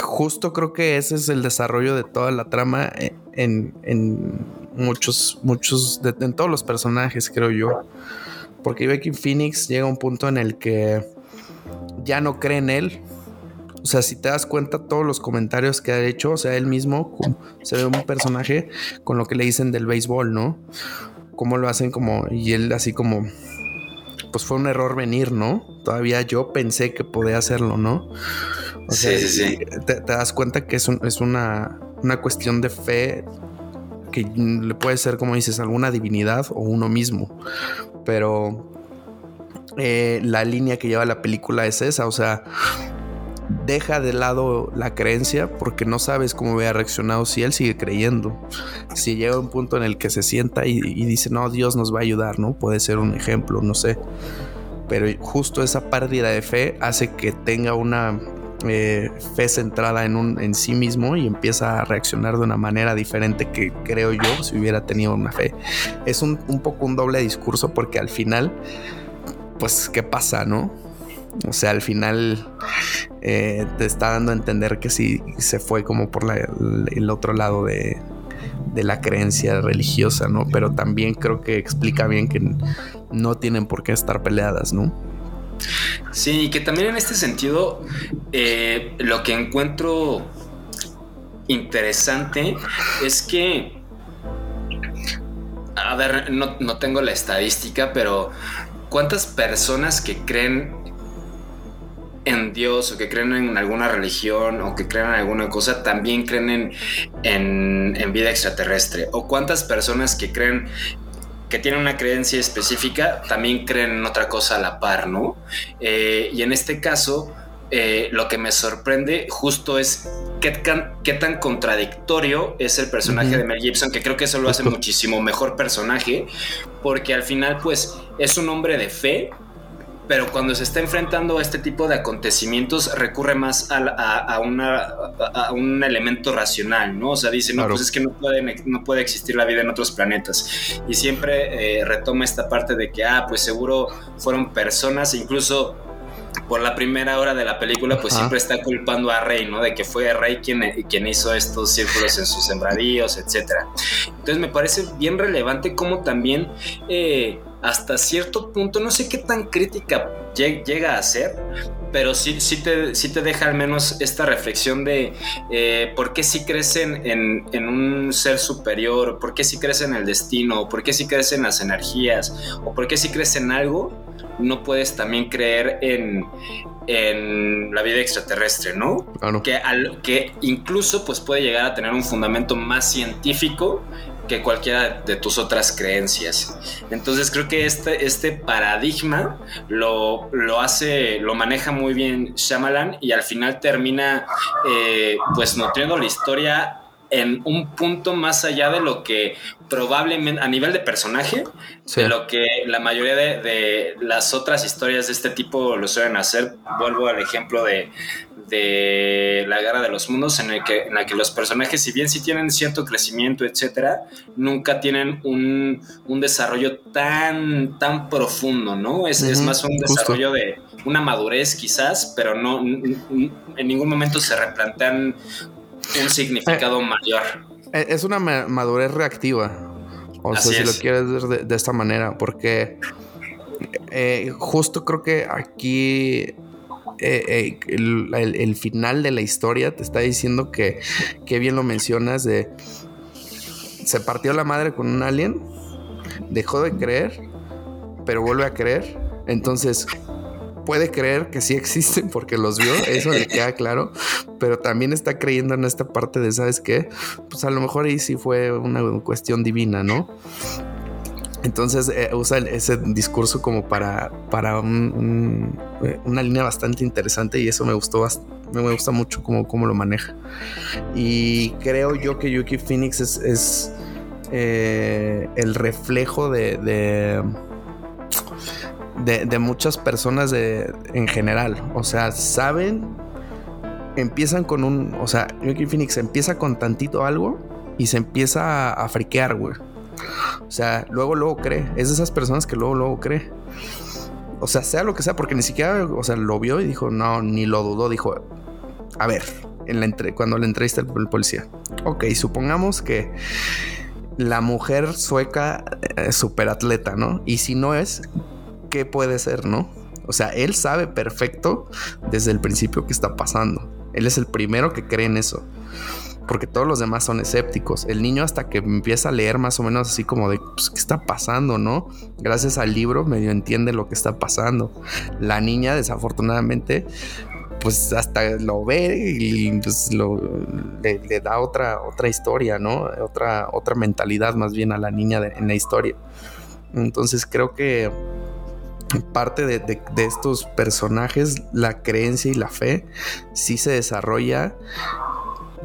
Speaker 2: justo creo que ese es el desarrollo de toda la trama en, en muchos, muchos, en todos los personajes, creo yo. Porque Becky Phoenix llega a un punto en el que ya no cree en él. O sea, si te das cuenta todos los comentarios que ha hecho, o sea, él mismo se ve un personaje con lo que le dicen del béisbol, ¿no? Cómo lo hacen como, y él así como, pues fue un error venir, ¿no? Todavía yo pensé que podía hacerlo, ¿no? O
Speaker 1: Sí, sí, sí.
Speaker 2: Te, te das cuenta que es, un- es una, una cuestión de fe que le puede ser, como dices, alguna divinidad o uno mismo. Pero eh, la línea que lleva la película es esa, o sea, deja de lado la creencia porque no sabes cómo hubiera reaccionado si él sigue creyendo. Si llega un punto en el que se sienta y, y dice, no, Dios nos va a ayudar, ¿no? Puede ser un ejemplo, no sé. Pero justo esa pérdida de fe hace que tenga una eh, fe centrada en, un, en sí mismo y empieza a reaccionar de una manera diferente que creo yo si hubiera tenido una fe. Es un, un poco un doble discurso porque al final, pues, ¿qué pasa, no? O sea, al final eh, te está dando a entender que sí se fue como por el otro lado de, de la creencia religiosa, ¿no? Pero también creo que explica bien que no tienen por qué estar peleadas, ¿no?
Speaker 1: Sí, y que también en este sentido, eh, lo que encuentro interesante es que, a ver, no, no tengo la estadística, pero ¿cuántas personas que creen en Dios o que creen en alguna religión o que creen en alguna cosa también creen en, en, en vida extraterrestre? ¿O cuántas personas que creen que tienen una creencia específica también creen en otra cosa a la par, ¿no? Eh, y en este caso, eh, lo que me sorprende justo es qué, can- qué tan contradictorio es el personaje de Mel Gibson, que creo que eso lo hace muchísimo mejor personaje, porque al final, pues, es un hombre de fe, pero cuando se está enfrentando a este tipo de acontecimientos recurre más a, la- a- a una, a, a un elemento racional, ¿no? O sea, dice, no,
Speaker 2: Claro.
Speaker 1: pues es que no, puede existir la vida en otros planetas. Y siempre eh, retoma esta parte de que, ah, pues seguro fueron personas, incluso por la primera hora de la película, pues
Speaker 2: Ajá.
Speaker 1: siempre está culpando a Rey, ¿no? De que fue Rey quien, quien hizo estos círculos en sus sembradíos, etcétera. Entonces me parece bien relevante cómo también eh, hasta cierto punto, no sé qué tan crítica lleg- llega a ser, pero sí, sí, te, sí te deja al menos esta reflexión de eh, por qué si crees en, en- en un ser superior, por qué si crees en el destino, por qué si crees en las energías, o por qué si crees en algo, no puedes también creer en, en la vida extraterrestre, ¿no? Que, al- que incluso pues puede llegar a tener un fundamento más científico que cualquiera de tus otras creencias. Entonces creo que este, este paradigma lo, lo hace, lo maneja muy bien Shyamalan y al final termina eh, pues nutriendo la historia en un punto más allá de lo que probablemente a nivel de personaje
Speaker 2: Sí.
Speaker 1: de lo que la mayoría de, de las otras historias de este tipo lo suelen hacer. Vuelvo al ejemplo de, de la guerra de los mundos, en el que, en la que los personajes, si bien sí tienen cierto crecimiento, etcétera, nunca tienen un, un desarrollo tan, tan profundo, ¿no? Es, más un
Speaker 2: justo.
Speaker 1: desarrollo de una madurez, quizás, pero no en ningún momento se replantean un significado mayor.
Speaker 2: Eh, Es una ma- madurez reactiva. O
Speaker 1: Así
Speaker 2: sea, si
Speaker 1: es.
Speaker 2: lo quieres ver de, de esta manera, porque eh, justo creo que aquí eh, eh, el, el- el final de la historia te está diciendo que, que bien lo mencionas, de se partió la madre con un alien, dejó de creer, pero vuelve a creer. Entonces puede creer que sí existen porque los vio, eso le queda claro, pero también está creyendo en esta parte de, ¿sabes qué? Pues a lo mejor ahí sí fue una cuestión divina, ¿no? Entonces eh, usa ese discurso como para, para eh, una línea bastante interesante y eso me gustó me gusta mucho cómo, lo maneja. Y creo yo que Yuki Phoenix es, eh, el reflejo de, muchas personas en general. O sea, saben, empiezan con un, o sea, Yuki Phoenix empieza con tantito algo y se empieza a, a friquear, güey. O sea, luego, luego cree. Es de esas personas que luego, luego cree. O sea, sea lo que sea, porque ni siquiera, o sea, lo vio y dijo, no, ni lo dudó. Dijo, a ver, cuando le entrevista el policía. Ok, supongamos que la mujer sueca es eh, super atleta, ¿no? Y si no es, ¿qué puede ser, no? O sea, él sabe perfecto desde el principio qué está pasando. Él es el primero que cree en eso porque todos los demás son escépticos. El niño hasta que empieza a leer más o menos así como de, pues, ¿qué está pasando, no? Gracias al libro medio entiende lo que está pasando. La niña desafortunadamente pues hasta lo ve y pues le, da otra, otra historia, ¿no? Otra, otra mentalidad más bien a la niña en la historia. Entonces creo que parte de, de, estos personajes, la creencia y la fe sí se desarrolla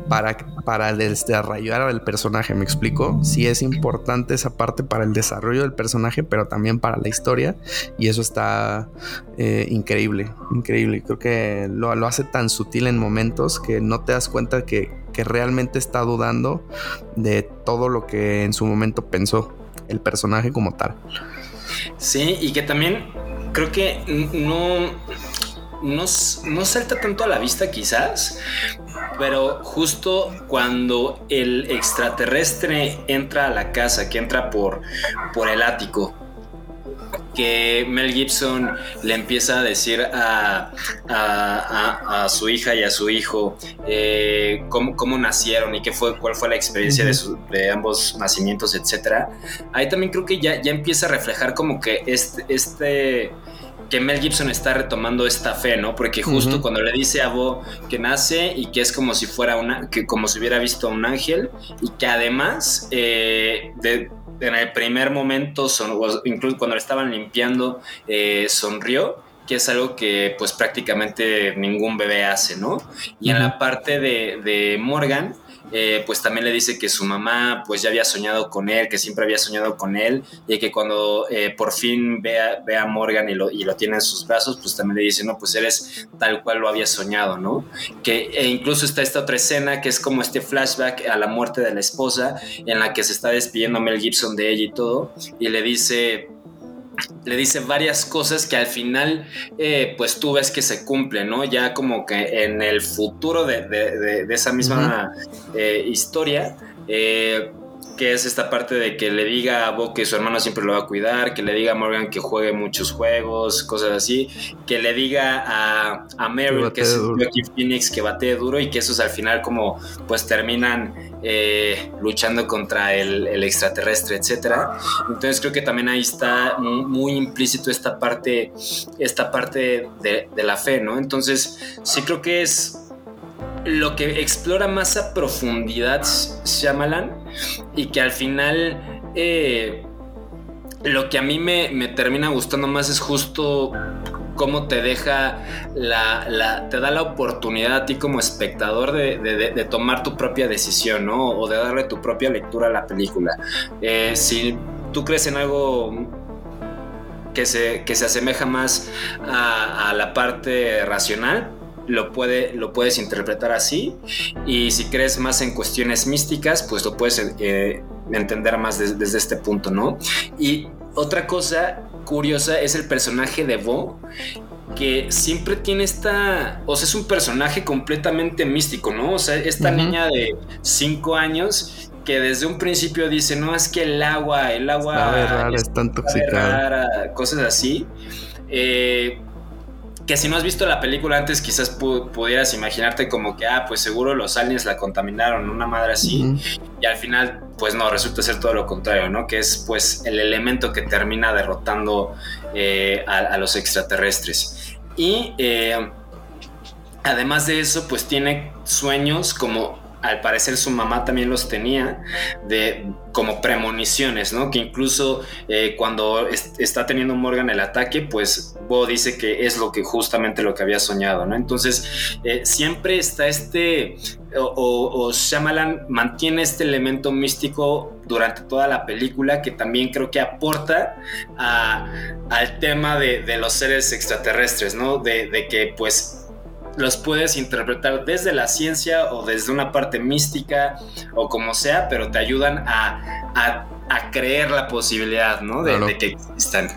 Speaker 2: para, para desarrollar al personaje, ¿me explico? Sí es importante esa parte para el desarrollo del personaje, pero también para la historia y eso está eh, increíble, increíble. Creo que lo, lo, hace tan sutil en momentos que no te das cuenta que, que realmente está dudando de todo lo que en su momento pensó el personaje como tal.
Speaker 1: Sí, y que también creo que no, no, no salta tanto a la vista quizás, pero justo cuando el extraterrestre entra a la casa, que entra por, por el ático, que Mel Gibson le empieza a decir a, a, su hija y a su hijo eh, cómo, nacieron y qué fue, cuál fue la experiencia de, de, ambos nacimientos, etcétera. Ahí también creo que ya, ya empieza a reflejar como que este, este que Mel Gibson está retomando esta fe, ¿no? Porque justo cuando le dice a Bo que nace y que es como si fuera una, que como si hubiera visto a un ángel y que además eh, en el primer momento, son, incluso cuando le estaban limpiando, eh, sonrió que es algo que pues prácticamente ningún bebé hace, ¿no? Y en la parte de, de Morgan, eh, pues también le dice que su mamá pues ya había soñado con él, que siempre había soñado con él y que cuando eh, por fin ve a, Morgan y lo, y lo, tiene en sus brazos, pues también le dice, no, pues eres tal cual lo había soñado, ¿no? Que e incluso está esta otra escena que es como este flashback a la muerte de la esposa en la que se está despidiendo Mel Gibson de ella y todo y le dice le dice varias cosas que al final eh, pues tú ves que se cumplen, ¿no? Ya como que en el futuro de, esa misma eh, historia, eh, que es esta parte de que le diga a Bo que su hermano siempre lo va a cuidar, que le diga a Morgan que juegue muchos juegos, cosas así, que le diga a, a Meryl, que, es Joaquin Phoenix, que bate duro y que esos al final como pues terminan eh, luchando contra el, extraterrestre, etcétera. Entonces creo que también ahí está muy, implícito esta parte, esta parte de, de la fe, ¿no? Entonces sí creo que es lo que explora más a profundidad Shyamalan y que al final eh, lo que a mí me, termina gustando más es justo cómo te deja la, te da la oportunidad a ti como espectador de, tomar tu propia decisión, ¿no? O de darle tu propia lectura a la película. Eh, si tú crees en algo que se, que se asemeja más a la parte racional, lo, puede, lo puedes interpretar así y si crees más en cuestiones místicas, pues lo puedes eh, entender más desde este punto, ¿no? Y otra cosa curiosa es el personaje de Bo, que siempre tiene esta, o sea, es un personaje completamente místico, ¿no? O sea, esta niña de 5 años que desde un principio dice, no, es que el agua, el agua...
Speaker 2: es, tan tóxica.
Speaker 1: cosas así. Eh, que si no has visto la película antes, quizás pudieras imaginarte como que, ah, pues seguro los aliens la contaminaron, una madre así, y al final, pues no, resulta ser todo lo contrario, ¿no? Que es pues el elemento que termina derrotando eh, a, los extraterrestres. Y eh, además de eso, pues tiene sueños como al parecer su mamá también los tenía de como premoniciones, ¿no? Que incluso eh, cuando está teniendo Morgan el ataque, pues Bo dice que es lo que justamente lo que había soñado, ¿no? Entonces eh, siempre está este o, o, Shyamalan mantiene este elemento místico durante toda la película que también creo que aporta al tema de, los seres extraterrestres, ¿no? De que pues los puedes interpretar desde la ciencia o desde una parte mística o como sea, pero te ayudan a, creer la posibilidad, ¿no? De, que existan.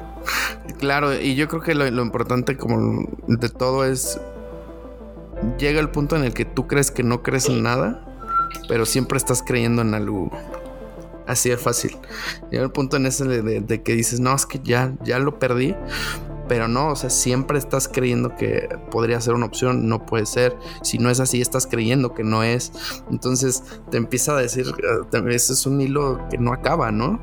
Speaker 2: Claro, y yo creo que lo, importante como de todo es, llega el punto en el que tú crees que no crees en nada, pero siempre estás creyendo en algo. Así es fácil. Llega el punto en ese de, de, que dices, no, es que ya, ya lo perdí, pero no, o sea, siempre estás creyendo que podría ser una opción, no puede ser. Si no es así, estás creyendo que no es. Entonces te empieza a decir, eh, ese es un hilo que no acaba, ¿no?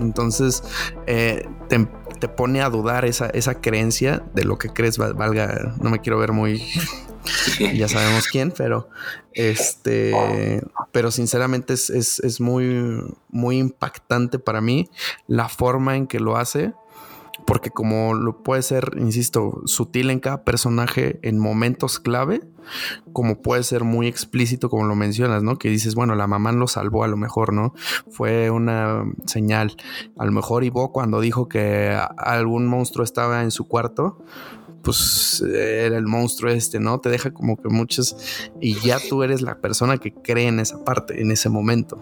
Speaker 2: Entonces eh, te, pone a dudar esa, esa creencia de lo que crees valga, no me quiero ver muy ya sabemos quién, pero este, pero sinceramente es, es, muy, muy impactante para mí la forma en que lo hace porque como lo puede ser, insisto, sutil en cada personaje en momentos clave, como puede ser muy explícito como lo mencionas, ¿no? Que dices, bueno, la mamá lo salvó a lo mejor, ¿no? Fue una señal. A lo mejor Ivo cuando dijo que algún monstruo estaba en su cuarto, pues era el monstruo este, ¿no? Te deja como que muchas y ya tú eres la persona que cree en esa parte, en ese momento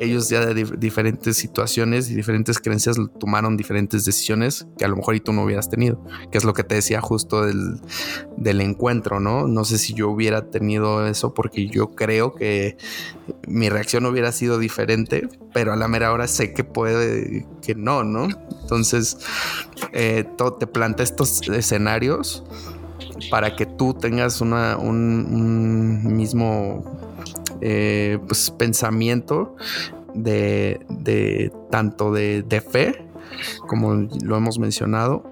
Speaker 2: ellos ya de diferentes situaciones y diferentes creencias tomaron diferentes decisiones que a lo mejor y tú no hubieras tenido, que es lo que te decía justo del, del encuentro, ¿no? No sé si yo hubiera tenido eso porque yo creo que mi reacción hubiera sido diferente, pero a la mera hora sé que puede que no, ¿no? Entonces, eh, todo te plantea estos escenarios para que tú tengas una, un mismo eh, pues, pensamiento de, tanto de, fe, como lo hemos mencionado,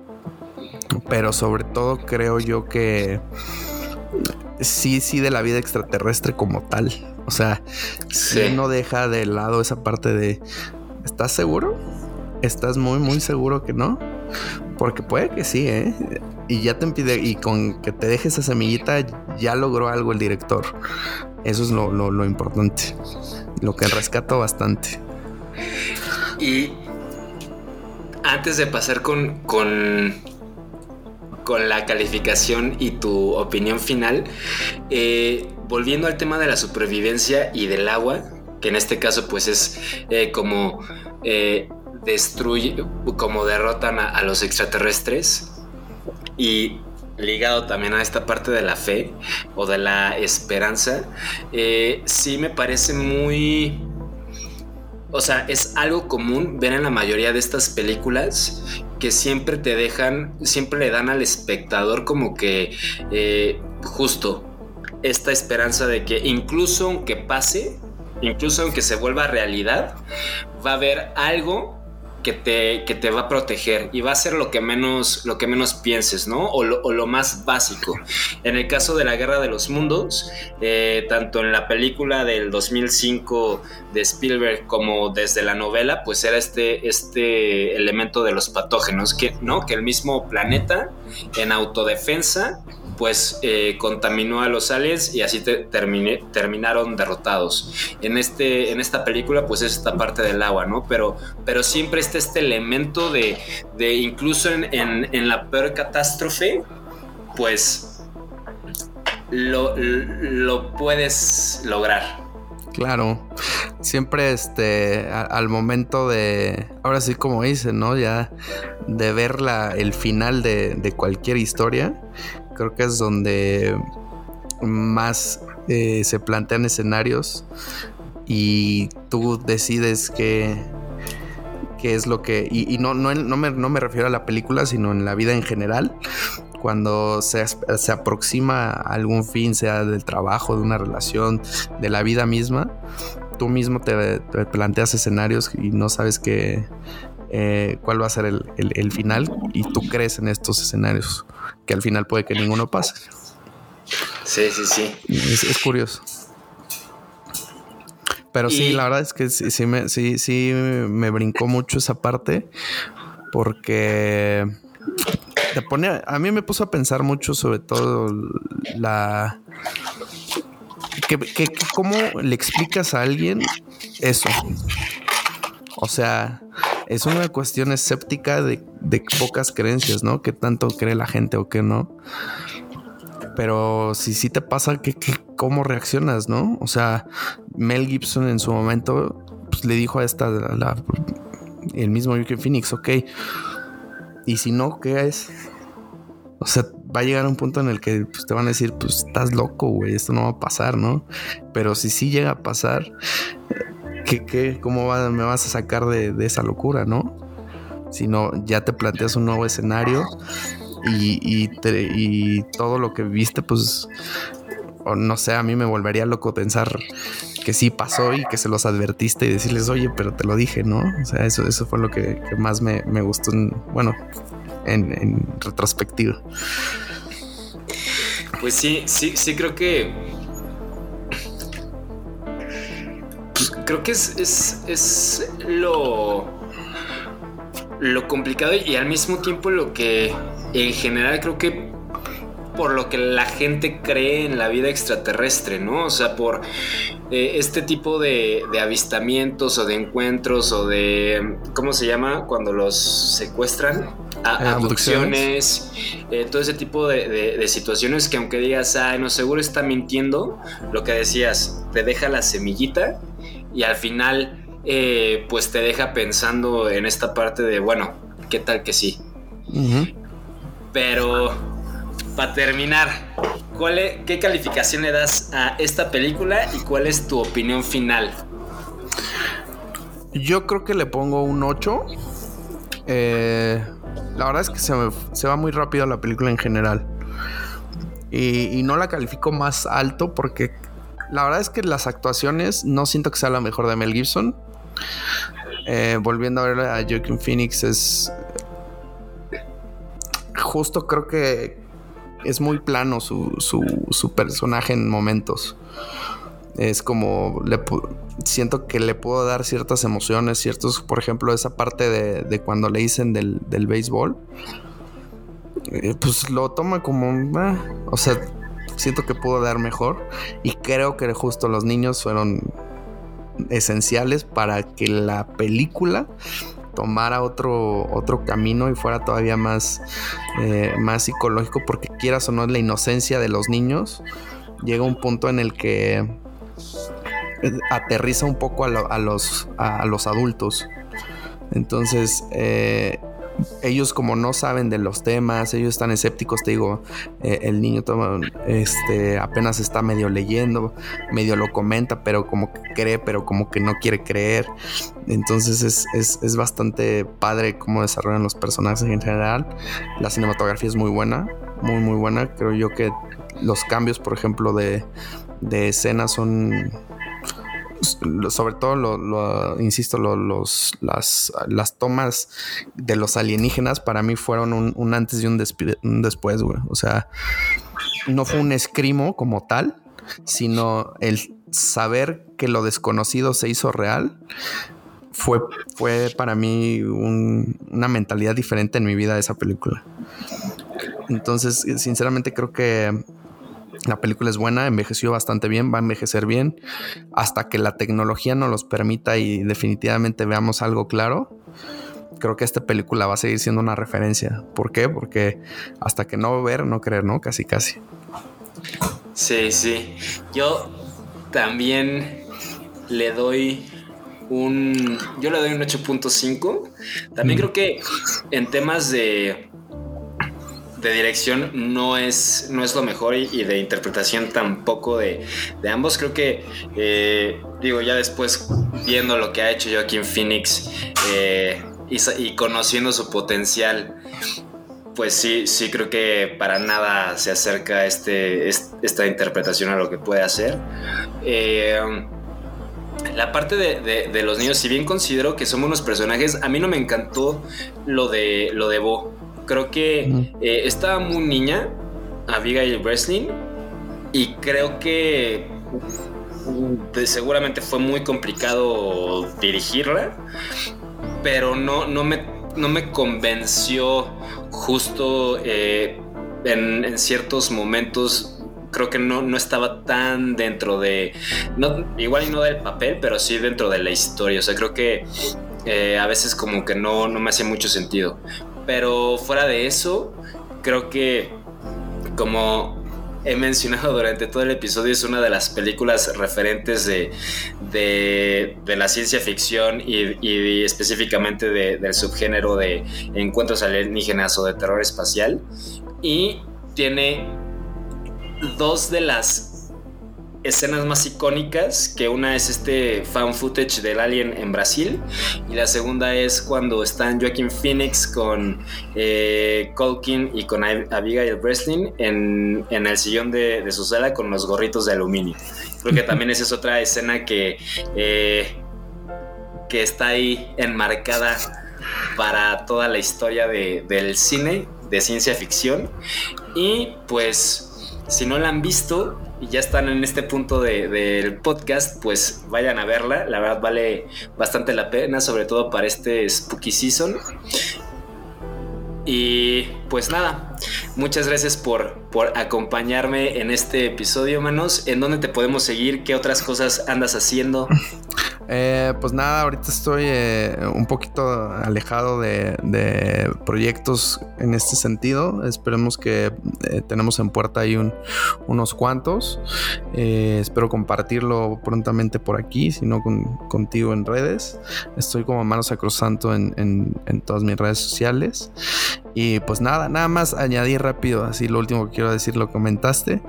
Speaker 2: pero sobre todo creo yo que sí, sí de la vida extraterrestre como tal. O sea, si no deja de lado esa parte de, ¿estás seguro? ¿Estás muy, muy seguro que no? Porque puede que sí, ¿eh? Y ya te impide, y con que te deje esa semillita, ya logró algo el director. Eso es lo, importante, lo que rescato bastante.
Speaker 1: Y antes de pasar con, con, con la calificación y tu opinión final, eh, volviendo al tema de la supervivencia y del agua, que en este caso pues es eh, como eh, destruye, como derrotan a, los extraterrestres y ligado también a esta parte de la fe o de la esperanza, eh, sí me parece muy... O sea, es algo común ver en la mayoría de estas películas que siempre te dejan, siempre le dan al espectador como que eh, justo esta esperanza de que incluso aunque pase, incluso aunque se vuelva realidad, va a haber algo que te, que te va a proteger y va a ser lo que menos, lo que menos pienses, ¿no? O lo, más básico. En el caso de la Guerra de los Mundos, eh, tanto en la película del 2005 de Spielberg como desde la novela, pues era este, este elemento de los patógenos, que, ¿no? Que el mismo planeta en autodefensa pues eh, contaminó a los aliens y así terminaron derrotados. En, este, en esta película pues es esta parte del agua, ¿no? Pero, pero siempre está este elemento de, de incluso en, la peor catástrofe, pues lo, lo puedes lograr.
Speaker 2: Claro, siempre este, al momento de, ahora sí como dicen, ¿no? Ya de ver la, el final de, de cualquier historia, creo que es donde más eh, se plantean escenarios y tú decides qué, qué es lo que... Y, no, no, no, me, no, me, refiero a la película, sino en la vida en general. Cuando se, se aproxima a algún fin, sea del trabajo, de una relación, de la vida misma, tú mismo te, planteas escenarios y no sabes qué, eh, cuál va a ser el, el, final y tú crees en estos escenarios que al final puede que ninguno pase.
Speaker 1: Sí, sí, sí.
Speaker 2: Es, curioso. Pero sí,
Speaker 1: Y-
Speaker 2: la verdad es que sí, sí me, sí, sí me brincó mucho esa parte porque te pone, a mí me puso a pensar mucho sobre todo la... Que, que- que ¿Cómo le explicas a alguien eso? O sea, es una cuestión escéptica de, pocas creencias, ¿no? Que tanto cree la gente o que no. Pero si sí te pasa, que, ¿cómo reaccionas, no? O sea, Mel Gibson en su momento pues, le dijo a esta, a la- el mismo Joaquin Phoenix, ok. Y si no, ¿qué es? O sea, va a llegar un punto en el que pues, te van a decir, pues estás loco, güey, esto no va a pasar, ¿no? Pero si sí llega a pasar, ¿qué, qué, ¿cómo me vas a sacar de, esa locura, no? Si no, ya te planteas un nuevo escenario y, y, todo lo que viste, pues, o no sé, a mí me volvería loco pensar que sí pasó y que se los advertiste y decirles, oye, pero te lo dije, ¿no? O sea, eso, eso fue lo que, más me, me gustó, en- bueno, en, en retrospectiva.
Speaker 1: Pues sí, sí, sí creo que. Creo que es, es, es lo. lo complicado y al mismo tiempo lo que en general creo que por lo que la gente cree en la vida extraterrestre, ¿no? O sea, por eh, este tipo de, de avistamientos o de encuentros o de, ¿cómo se llama? Cuando los secuestran. A-
Speaker 2: Eh,
Speaker 1: abducciones, eh, todo ese tipo de, de- de situaciones que aunque digas, ay, no, seguro está mintiendo, lo que decías, te deja la semillita y al final, eh, pues te deja pensando en esta parte de, bueno, ¿qué tal que sí? Pero para terminar, ¿cuál e- ¿qué calificación le das a esta película y cuál es tu opinión final?
Speaker 2: Yo creo que le pongo un 8. Eh, la verdad es que se, me- se va muy rápido la película en general. Y, y no la califico más alto porque la verdad es que las actuaciones no siento que sea la mejor de Mel Gibson. Eh, volviendo a ver a Joaquin Phoenix es justo creo que es muy plano su, su, su personaje en momentos. Es como siento que le puedo dar ciertas emociones, ciertos, por ejemplo, esa parte de, de cuando le dicen del, del béisbol, eh, pues lo toma como, ah, o sea, siento que pudo dar mejor y creo que justo los niños fueron esenciales para que la película tomara otro, otro camino y fuera todavía más, eh, más psicológico porque quieras o no la inocencia de los niños llega un punto en el que eh, aterriza un poco a, lo- a los, a los adultos. Entonces, eh, ellos como no saben de los temas, ellos están escépticos, te digo, eh, el niño toma, este, apenas está medio leyendo, medio lo comenta, pero como que cree, pero como que no quiere creer. Entonces es, es- es bastante padre cómo desarrollan los personajes en general. La cinematografía es muy buena, muy muy buena. Creo yo que los cambios, por ejemplo, de, de son sobre todo lo, lo- insisto lo- los las, las tomas de los alienígenas para mí fueron un, antes y un, después güey. O sea no fue un escrimo como tal sino el saber que lo desconocido se hizo real fue, fue para mí un- una mentalidad diferente en mi vida de esa película. Entonces sinceramente creo que la película es buena, envejeció bastante bien, va a envejecer bien hasta que la tecnología nos los permita y definitivamente veamos algo claro. Creo que esta película va a seguir siendo una referencia. ¿Por qué? Porque hasta que no ver, no creer, ¿no? Casi, casi.
Speaker 1: Sí, sí. Yo también le doy un. Yo le doy un 8.5. También
Speaker 2: Mm.
Speaker 1: creo que en temas de. De dirección no es, no es lo mejor y, de interpretación tampoco de, de ambos. Creo que, eh, digo, ya después viendo lo que ha hecho Joaquin Phoenix eh, y, y conociendo su potencial, pues sí, sí creo que para nada se acerca este, es- esta interpretación a lo que puede hacer. Eh, la parte de los niños, si bien considero que son unos personajes, a mí no me encantó lo de, lo de Bo. Creo que eh, estaba muy niña, Abigail Breslin, y creo que de- seguramente fue muy complicado dirigirla, pero no, no, me, no me convenció justo eh, en, en ciertos momentos. Creo que no, no estaba tan dentro de. No, igual y no del papel, pero sí dentro de la historia. O sea, creo que eh, a veces como que no, no me hacía mucho sentido. Pero fuera de eso, creo que como he mencionado durante todo el episodio, es una de las películas referentes de, de, la ciencia ficción y, específicamente de- del subgénero de encuentros alienígenas o de terror espacial. Y tiene dos de las escenas más icónicas, que una es este fan footage del alien en Brasil y la segunda es cuando están Joaquin Phoenix con eh, Colkin y con Ab- Abigail Breslin en, en el sillón de, de su sala con los gorritos de aluminio. Creo que también esa es otra escena que, eh, que está ahí enmarcada para toda la historia de- del cine de ciencia ficción. Y pues, si no la han visto y ya están en este punto de- del podcast, pues vayan a verla. La verdad vale bastante la pena, sobre todo para este Spooky Season. Y pues nada, muchas gracias por, por acompañarme en este episodio, manos. ¿En dónde te podemos seguir? ¿Qué otras cosas andas haciendo?
Speaker 2: Eh, pues nada, ahorita estoy eh, un poquito alejado de, proyectos en este sentido. Esperemos que eh, tenemos en puerta ahí un- unos cuantos. Eh, espero compartirlo prontamente por aquí, si no con- contigo en redes. Estoy como Mano Sacrosanto en, en todas mis redes sociales. Y pues nada, nada más añadir rápido, así lo último que quiero decir, lo comentaste.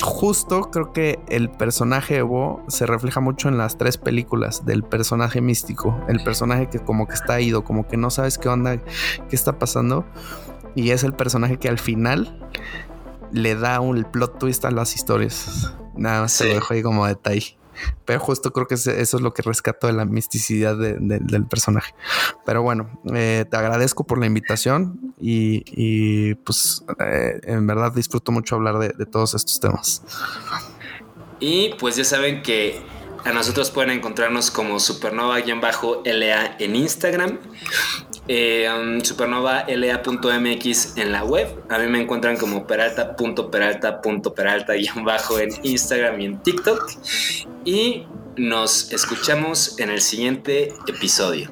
Speaker 2: Justo creo que el personaje de Bo se refleja mucho en las tres películas del personaje místico, el personaje que como que está ido, como que no sabes qué onda, qué está pasando. Y es el personaje que al final le da un plot twist a las historias. Nada más se lo dejo ahí como detalle. Pero justo creo que eso es lo que rescato de la misticidad de- de- del personaje. Pero bueno, eh, te agradezco por la invitación y, y, pues eh, en verdad disfruto mucho hablar de, de todos estos temas.
Speaker 1: Y pues ya saben que a nosotros pueden encontrarnos como supernova-la en Instagram, eh, um, supernova-la.mx en la web. A mí me encuentran como peralta.peralta.peralta-bajo en Instagram y en TikTok. Y nos escuchamos en el siguiente episodio.